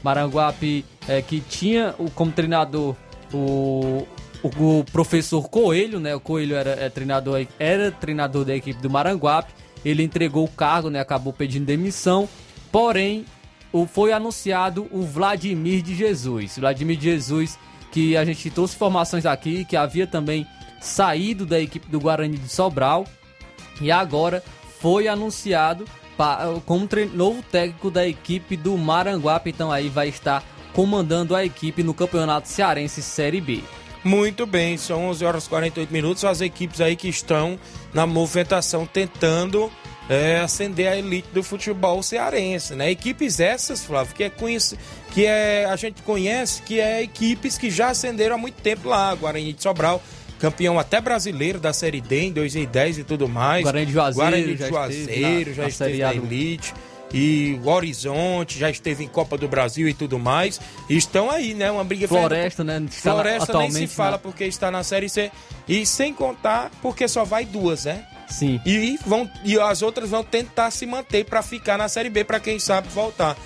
B: Maranguape é, que tinha como treinador o, o, o professor Coelho, né? O Coelho era, é, treinador, era treinador da equipe do Maranguape. Ele entregou o cargo, né? Acabou pedindo demissão. Porém, foi anunciado o Vladimir de Jesus. Vladimir de Jesus, que a gente trouxe informações aqui, que havia também saído da equipe do Guarani de Sobral. E agora foi anunciado como novo técnico da equipe do Maranguape. Então aí vai estar comandando a equipe no Campeonato Cearense Série B.
A: Muito bem, são 11 horas e 48 minutos. As equipes aí que estão na movimentação tentando é, acender a elite do futebol cearense, né? Equipes essas, Flávio, que é, conhece, que é a gente conhece que é equipes que já acenderam há muito tempo lá, Guarani de Sobral, campeão até brasileiro da Série D em 2010 e tudo mais.
B: Guarani de Juazeiro,
A: Guarani de Juazeiro já, esteve na, já esteve na elite e o Horizonte já esteve em Copa do Brasil e tudo mais. E estão aí, né? Uma briga
B: Floresta, né?
A: Floresta nem se fala porque está na Série C. E sem contar porque só vai duas, né?
B: Sim.
A: E, vão, e as outras vão tentar se manter para ficar na Série B, para quem sabe voltar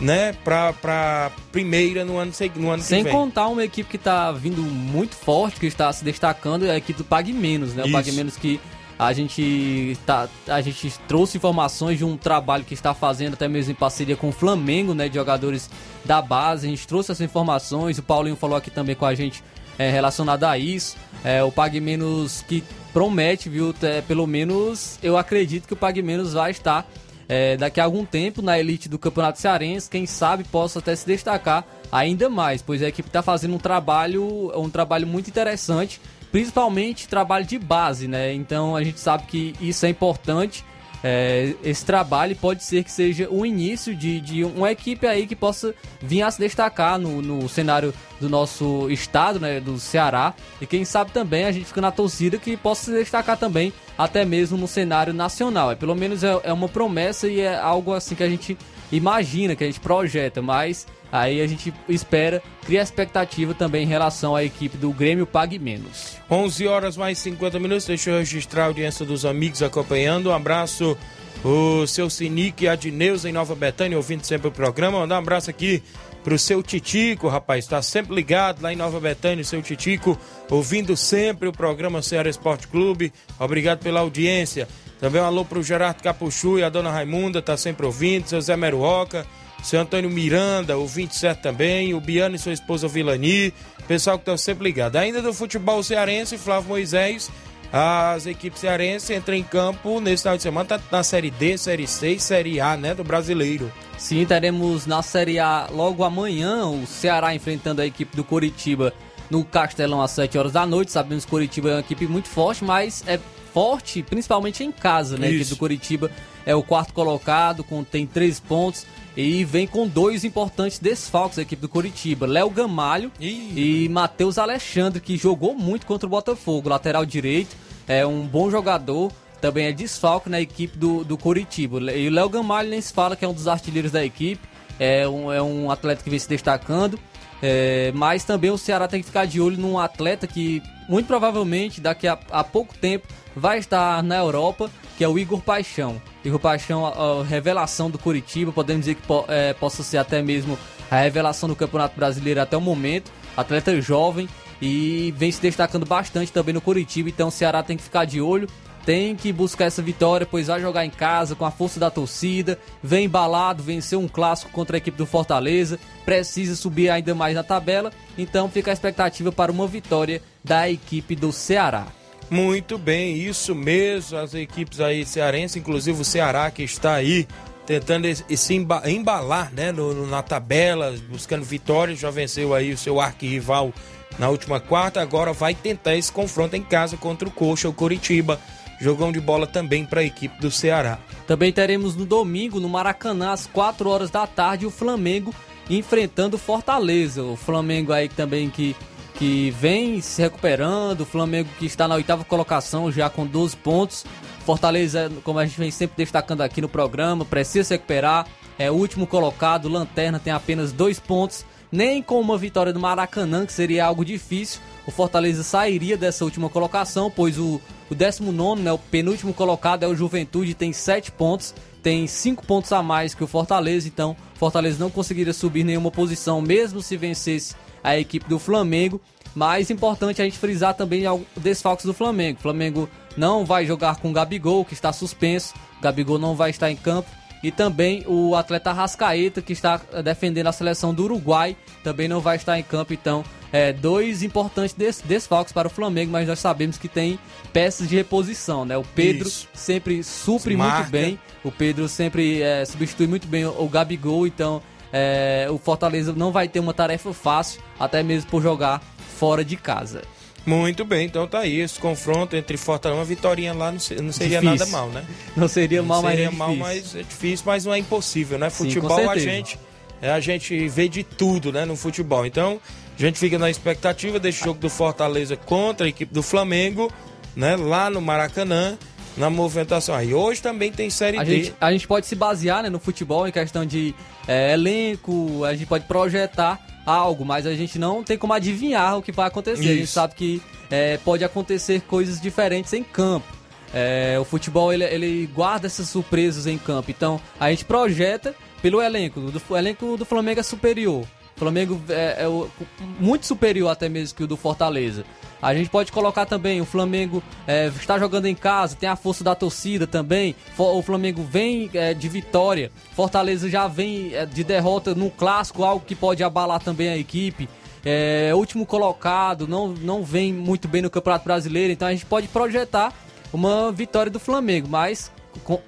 A: né, pra, pra primeira no ano, no ano
B: Sem
A: que
B: vem. contar uma equipe que tá vindo muito forte, que está se destacando, é a equipe do Pague Menos, né? O Pague Menos que a gente, tá, a gente trouxe informações de um trabalho que está fazendo até mesmo em parceria com o Flamengo, né? De jogadores da base. A gente trouxe essas informações. O Paulinho falou aqui também com a gente é, relacionado a isso. É, o Pague Menos que promete, viu? É, pelo menos eu acredito que o Pague Menos vai estar é, daqui a algum tempo na elite do Campeonato Cearense. Quem sabe possa até se destacar ainda mais, pois a equipe está fazendo um trabalho, um trabalho muito interessante principalmente trabalho de base, né? Então a gente sabe que isso é importante. É, esse trabalho pode ser que seja o início de, de uma equipe aí que possa vir a se destacar no, no cenário do nosso estado, né, do Ceará. E quem sabe também a gente fica na torcida que possa se destacar também, até mesmo no cenário nacional. É, pelo menos é, é uma promessa e é algo assim que a gente imagina, que a gente projeta, mas Aí a gente espera, cria expectativa também em relação à equipe do Grêmio Pague Menos.
A: 11 horas mais 50 minutos, deixa eu registrar a audiência dos amigos acompanhando. Um abraço o seu Sinique e a Dineuza em Nova Betânia, ouvindo sempre o programa. Mandar um abraço aqui pro seu Titico, rapaz, tá sempre ligado lá em Nova Betânia, o seu Titico, ouvindo sempre o programa Ceará Esporte Clube. Obrigado pela audiência. Também um alô pro Gerardo Capuchu e a dona Raimunda, tá sempre ouvindo, seu Zé Meruoca seu Antônio Miranda, o 27 também, o Biano e sua esposa Vilani, pessoal que estão sempre ligado. Ainda do futebol cearense, Flávio Moisés, as equipes cearenses entram em campo nesse final de semana, tá na Série D, Série C e Série A, né, do brasileiro.
B: Sim, teremos na Série A logo amanhã o Ceará enfrentando a equipe do Coritiba no Castelão às 7 horas da noite. Sabemos que Coritiba é uma equipe muito forte, mas é forte principalmente em casa, né? A equipe do Coritiba é o quarto colocado, com, tem três pontos. E vem com dois importantes desfalques da equipe do Curitiba: Léo Gamalho Ih. e Matheus Alexandre, que jogou muito contra o Botafogo, lateral direito, é um bom jogador, também é desfalque na equipe do, do Curitiba. E o Léo Gamalho nem se fala que é um dos artilheiros da equipe, é um, é um atleta que vem se destacando. É, mas também o Ceará tem que ficar de olho num atleta que muito provavelmente daqui a, a pouco tempo vai estar na Europa, que é o Igor Paixão. Igor Paixão, a, a revelação do Curitiba, podemos dizer que po, é, possa ser até mesmo a revelação do Campeonato Brasileiro até o momento. Atleta jovem e vem se destacando bastante também no Curitiba, então o Ceará tem que ficar de olho tem que buscar essa vitória, pois vai jogar em casa com a força da torcida, vem embalado, venceu um clássico contra a equipe do Fortaleza, precisa subir ainda mais na tabela, então fica a expectativa para uma vitória da equipe do Ceará.
A: Muito bem, isso mesmo, as equipes aí cearenses, inclusive o Ceará que está aí tentando se embalar né, no, na tabela, buscando vitórias, já venceu aí o seu arquirrival na última quarta, agora vai tentar esse confronto em casa contra o Coxa, o Curitiba. Jogão de bola também para a equipe do Ceará.
B: Também teremos no domingo, no Maracanã, às 4 horas da tarde, o Flamengo enfrentando o Fortaleza. O Flamengo aí também que que vem se recuperando, o Flamengo que está na oitava colocação já com 12 pontos. Fortaleza, como a gente vem sempre destacando aqui no programa, precisa se recuperar. É o último colocado, Lanterna tem apenas dois pontos. Nem com uma vitória do Maracanã, que seria algo difícil, o Fortaleza sairia dessa última colocação, pois o, o 19, né, o penúltimo colocado é o Juventude, tem 7 pontos, tem 5 pontos a mais que o Fortaleza, então Fortaleza não conseguiria subir nenhuma posição, mesmo se vencesse a equipe do Flamengo. Mas importante a gente frisar também o desfalques do Flamengo. O Flamengo não vai jogar com o Gabigol, que está suspenso. O Gabigol não vai estar em campo. E também o atleta Rascaeta, que está defendendo a seleção do Uruguai, também não vai estar em campo. Então, é, dois importantes des desfalques para o Flamengo, mas nós sabemos que tem peças de reposição, né? O Pedro Isso. sempre supre Marca. muito bem, o Pedro sempre é, substitui muito bem o, o Gabigol, então é, o Fortaleza não vai ter uma tarefa fácil, até mesmo por jogar fora de casa.
A: Muito bem, então tá aí esse confronto entre Fortaleza, uma vitória lá não, não seria
B: difícil.
A: nada mal, né?
B: Não seria mal,
A: mas
B: seria
A: é mal, mas é difícil, mas não é impossível, né? Futebol Sim, a gente é, a gente vê de tudo, né, no futebol. Então, a gente fica na expectativa desse jogo do Fortaleza contra a equipe do Flamengo, né, lá no Maracanã, na movimentação. Aí hoje também tem Série
B: a
A: D.
B: Gente, a gente pode se basear, né, no futebol em questão de é, elenco, a gente pode projetar algo, mas a gente não tem como adivinhar o que vai acontecer. Isso. A gente sabe que é, pode acontecer coisas diferentes em campo. É, o futebol ele, ele guarda essas surpresas em campo. Então a gente projeta pelo elenco. O elenco do Flamengo é superior. Flamengo é, é o, muito superior até mesmo que o do Fortaleza. A gente pode colocar também, o Flamengo é, está jogando em casa, tem a força da torcida também. O Flamengo vem é, de vitória. Fortaleza já vem é, de derrota no clássico, algo que pode abalar também a equipe. É, último colocado, não, não vem muito bem no Campeonato Brasileiro, então a gente pode projetar uma vitória do Flamengo, mas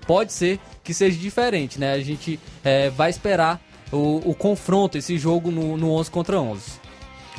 B: pode ser que seja diferente, né? A gente é, vai esperar o, o, confronto, esse jogo no, no 11 contra 11.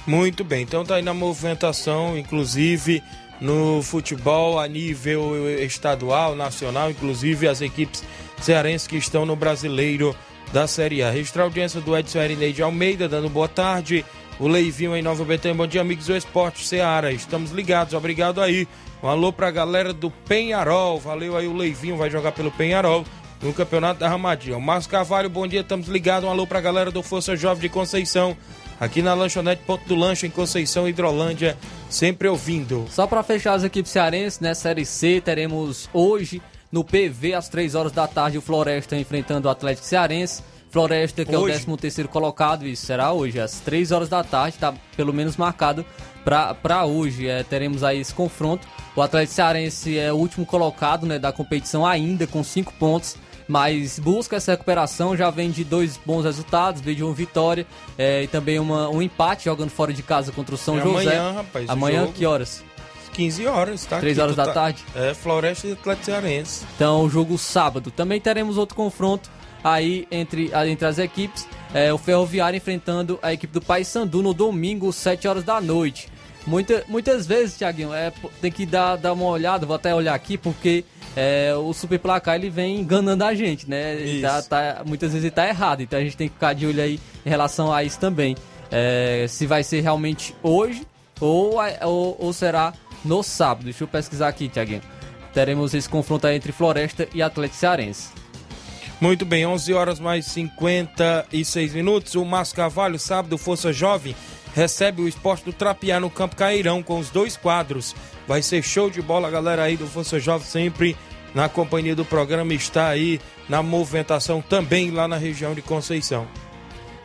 A: Muito bem, então tá aí na movimentação, inclusive no futebol a nível estadual, nacional, inclusive as equipes cearenses que estão no brasileiro da Série A. Registrar a audiência do Edson Erineide Almeida, dando boa tarde. O Leivinho em Nova Betânia, bom dia, amigos do Esporte Ceará. Estamos ligados, obrigado aí. Um alô pra galera do Penharol, valeu aí o Leivinho, vai jogar pelo Penharol no Campeonato da Ramadinha. O Márcio Carvalho, bom dia, estamos ligados. Um alô pra galera do Força Jovem de Conceição aqui na lanchonete Ponto do Lanche, em Conceição, Hidrolândia, sempre ouvindo.
B: Só para fechar as equipes cearenses, né, Série C, teremos hoje no PV, às 3 horas da tarde, o Floresta enfrentando o Atlético Cearense. Floresta, que hoje. é o 13 terceiro colocado, isso será hoje, às 3 horas da tarde, tá pelo menos marcado para hoje. É, teremos aí esse confronto. O Atlético Cearense é o último colocado né, da competição ainda, com 5 pontos mas busca essa recuperação, já vem de dois bons resultados, veio de uma vitória é, e também uma, um empate jogando fora de casa contra o São é José.
A: Amanhã, rapaz.
B: Amanhã, que horas?
A: 15 horas, tá?
B: 3 horas da tá... tarde?
A: É, Floresta e Atlético Cearense.
B: Então, o jogo sábado. Também teremos outro confronto aí entre, entre as equipes. É, o Ferroviário enfrentando a equipe do Paysandu no domingo, 7 horas da noite. Muita, muitas vezes, Thiaguinho, é, tem que dar, dar uma olhada, vou até olhar aqui, porque é, o super placar ele vem enganando a gente, né? Tá, tá, muitas vezes ele tá errado, então a gente tem que ficar de olho aí em relação a isso também. É, se vai ser realmente hoje ou, ou, ou, será no sábado. Deixa eu pesquisar aqui, Tiaguinho. Teremos esse confronto entre Floresta e Atlético Cearense.
A: Muito bem, 11 horas mais 56 minutos. O Márcio Carvalho, sábado, Força Jovem, recebe o esporte do Trapiá no Campo Cairão com os dois quadros. Vai ser show de bola, galera aí do Força Jovem sempre na companhia do programa está aí na movimentação também lá na região de Conceição.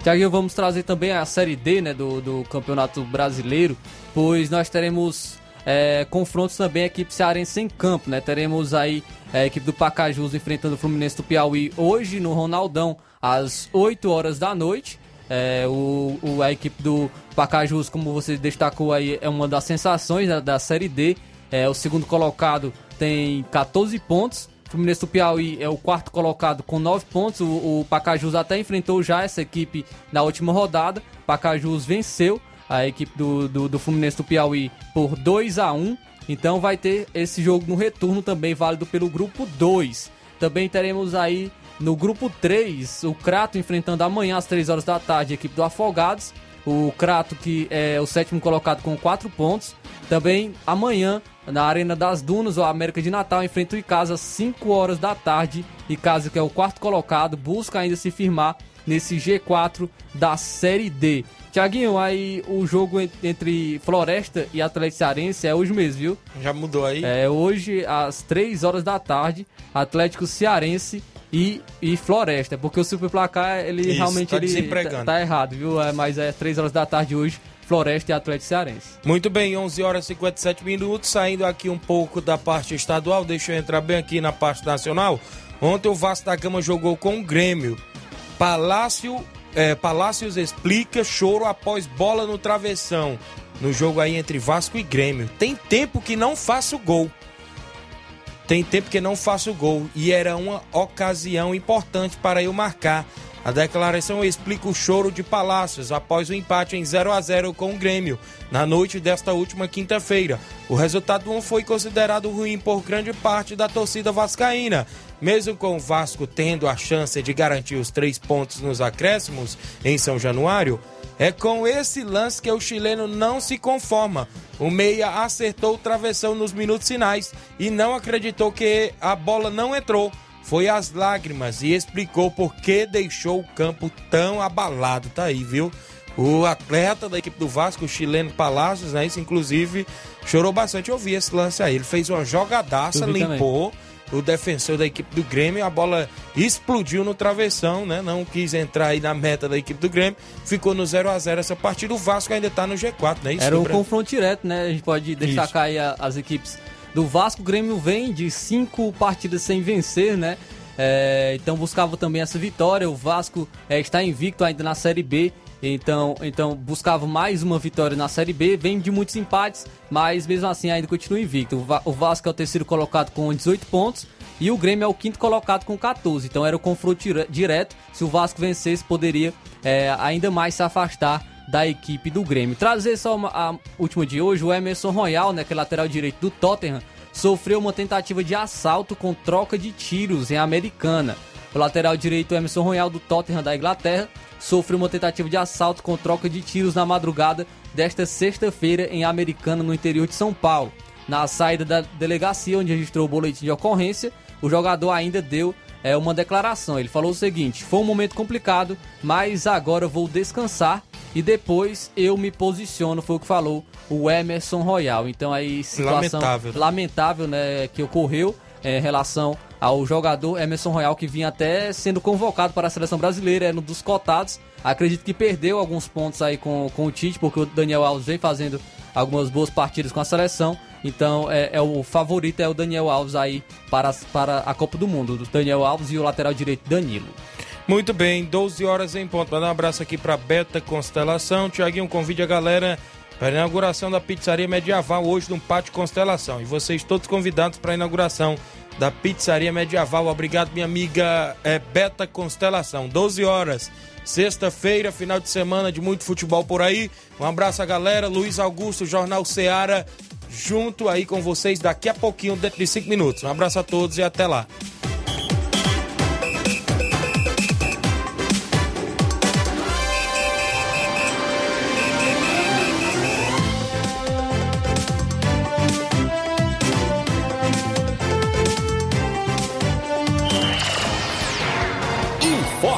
B: Tiaguinho, vamos trazer também a Série D né, do, do Campeonato Brasileiro, pois nós teremos é, confrontos também a equipe cearense em campo, né? Teremos aí a equipe do Pacajus enfrentando o Fluminense do Piauí hoje no Ronaldão, às 8 horas da noite. É, o, o, a equipe do Pacajus, como você destacou aí, é uma das sensações da, da Série D. É, o segundo colocado tem 14 pontos. O Fluminense do Piauí é o quarto colocado com 9 pontos. O, o Pacajus até enfrentou já essa equipe na última rodada. Pacajus venceu a equipe do, do, do Fluminense do Piauí por 2 a 1 Então vai ter esse jogo no retorno também válido pelo grupo 2. Também teremos aí no grupo 3, o Crato enfrentando amanhã às 3 horas da tarde a equipe do Afogados. O Crato, que é o sétimo colocado com 4 pontos. Também amanhã, na Arena das Dunas, o América de Natal enfrenta o Icasa às 5 horas da tarde. Icasa, que é o quarto colocado, busca ainda se firmar nesse G4 da Série D. Tiaguinho, aí o jogo entre Floresta e Atlético Cearense é hoje mesmo, viu?
A: Já mudou aí?
B: É hoje, às 3 horas da tarde, Atlético Cearense e, e Floresta. Porque o super placar, ele
A: Isso,
B: realmente
A: tá
B: ele tá, tá errado, viu? É, mas é 3 horas da tarde hoje, Floresta e Atlético Cearense.
A: Muito bem, 11 horas e 57 minutos, saindo aqui um pouco da parte estadual, deixa eu entrar bem aqui na parte nacional. Ontem o Vasco da Gama jogou com o Grêmio. Palácio, é, Palácios explica choro após bola no travessão. No jogo aí entre Vasco e Grêmio. Tem tempo que não faço gol. Tem tempo que não faço gol. E era uma ocasião importante para eu marcar. A declaração explica o choro de Palácios após o empate em 0 a 0 com o Grêmio na noite desta última quinta-feira. O resultado não foi considerado ruim por grande parte da torcida vascaína. Mesmo com o Vasco tendo a chance de garantir os três pontos nos acréscimos em São Januário, é com esse lance que o chileno não se conforma. O Meia acertou o travessão nos minutos finais e não acreditou que a bola não entrou foi às lágrimas e explicou por que deixou o campo tão abalado. Tá aí, viu? O atleta da equipe do Vasco, o chileno Palácios, né? Isso, inclusive, chorou bastante. Eu vi esse lance aí. Ele fez uma jogadaça, limpou o defensor da equipe do Grêmio. A bola explodiu no travessão, né? Não quis entrar aí na meta da equipe do Grêmio. Ficou no 0 a 0 essa partida. O Vasco ainda tá no G4, né? Isso,
B: Era um confronto direto, né? A gente pode destacar aí a- as equipes do Vasco. O Grêmio vem de cinco partidas sem vencer, né? É, então buscava também essa vitória. O Vasco é, está invicto ainda na Série B. Então, então buscava mais uma vitória na Série B. Vem de muitos empates, mas mesmo assim ainda continua invicto. O, Va- o Vasco é o terceiro colocado com 18 pontos. E o Grêmio é o quinto colocado com 14. Então era o confronto dire- direto. Se o Vasco vencesse, poderia é, ainda mais se afastar da equipe do Grêmio. Trazer só uma, a última de hoje, o Emerson Royal, né, que é lateral direito do Tottenham, sofreu uma tentativa de assalto com troca de tiros em Americana. O lateral direito Emerson Royal do Tottenham da Inglaterra sofreu uma tentativa de assalto com troca de tiros na madrugada desta sexta-feira em Americana, no interior de São Paulo. Na saída da delegacia, onde registrou o boletim de ocorrência, o jogador ainda deu é, uma declaração. Ele falou o seguinte: foi um momento complicado, mas agora vou descansar e depois eu me posiciono. Foi o que falou o Emerson Royal. Então aí situação
A: Lamentável.
B: lamentável, né, que ocorreu é, em relação ao jogador Emerson Royal que vinha até sendo convocado para a seleção brasileira, era um dos cotados. Acredito que perdeu alguns pontos aí com, com o Tite, porque o Daniel Alves vem fazendo algumas boas partidas com a seleção. Então é, é o favorito é o Daniel Alves aí para, para a Copa do Mundo, do Daniel Alves e o lateral direito Danilo.
A: Muito bem, 12 horas em ponto. Mandar um abraço aqui para Beta Constelação. Tiaguinho, convide a galera para a inauguração da Pizzaria Medieval hoje no Pátio Constelação. E vocês todos convidados para a inauguração da Pizzaria Medieval. Obrigado, minha amiga é, Beta Constelação. 12 horas, sexta-feira, final de semana de muito futebol por aí. Um abraço a galera. Luiz Augusto, Jornal Seara, junto aí com vocês daqui a pouquinho, dentro de 5 minutos. Um abraço a todos e até lá.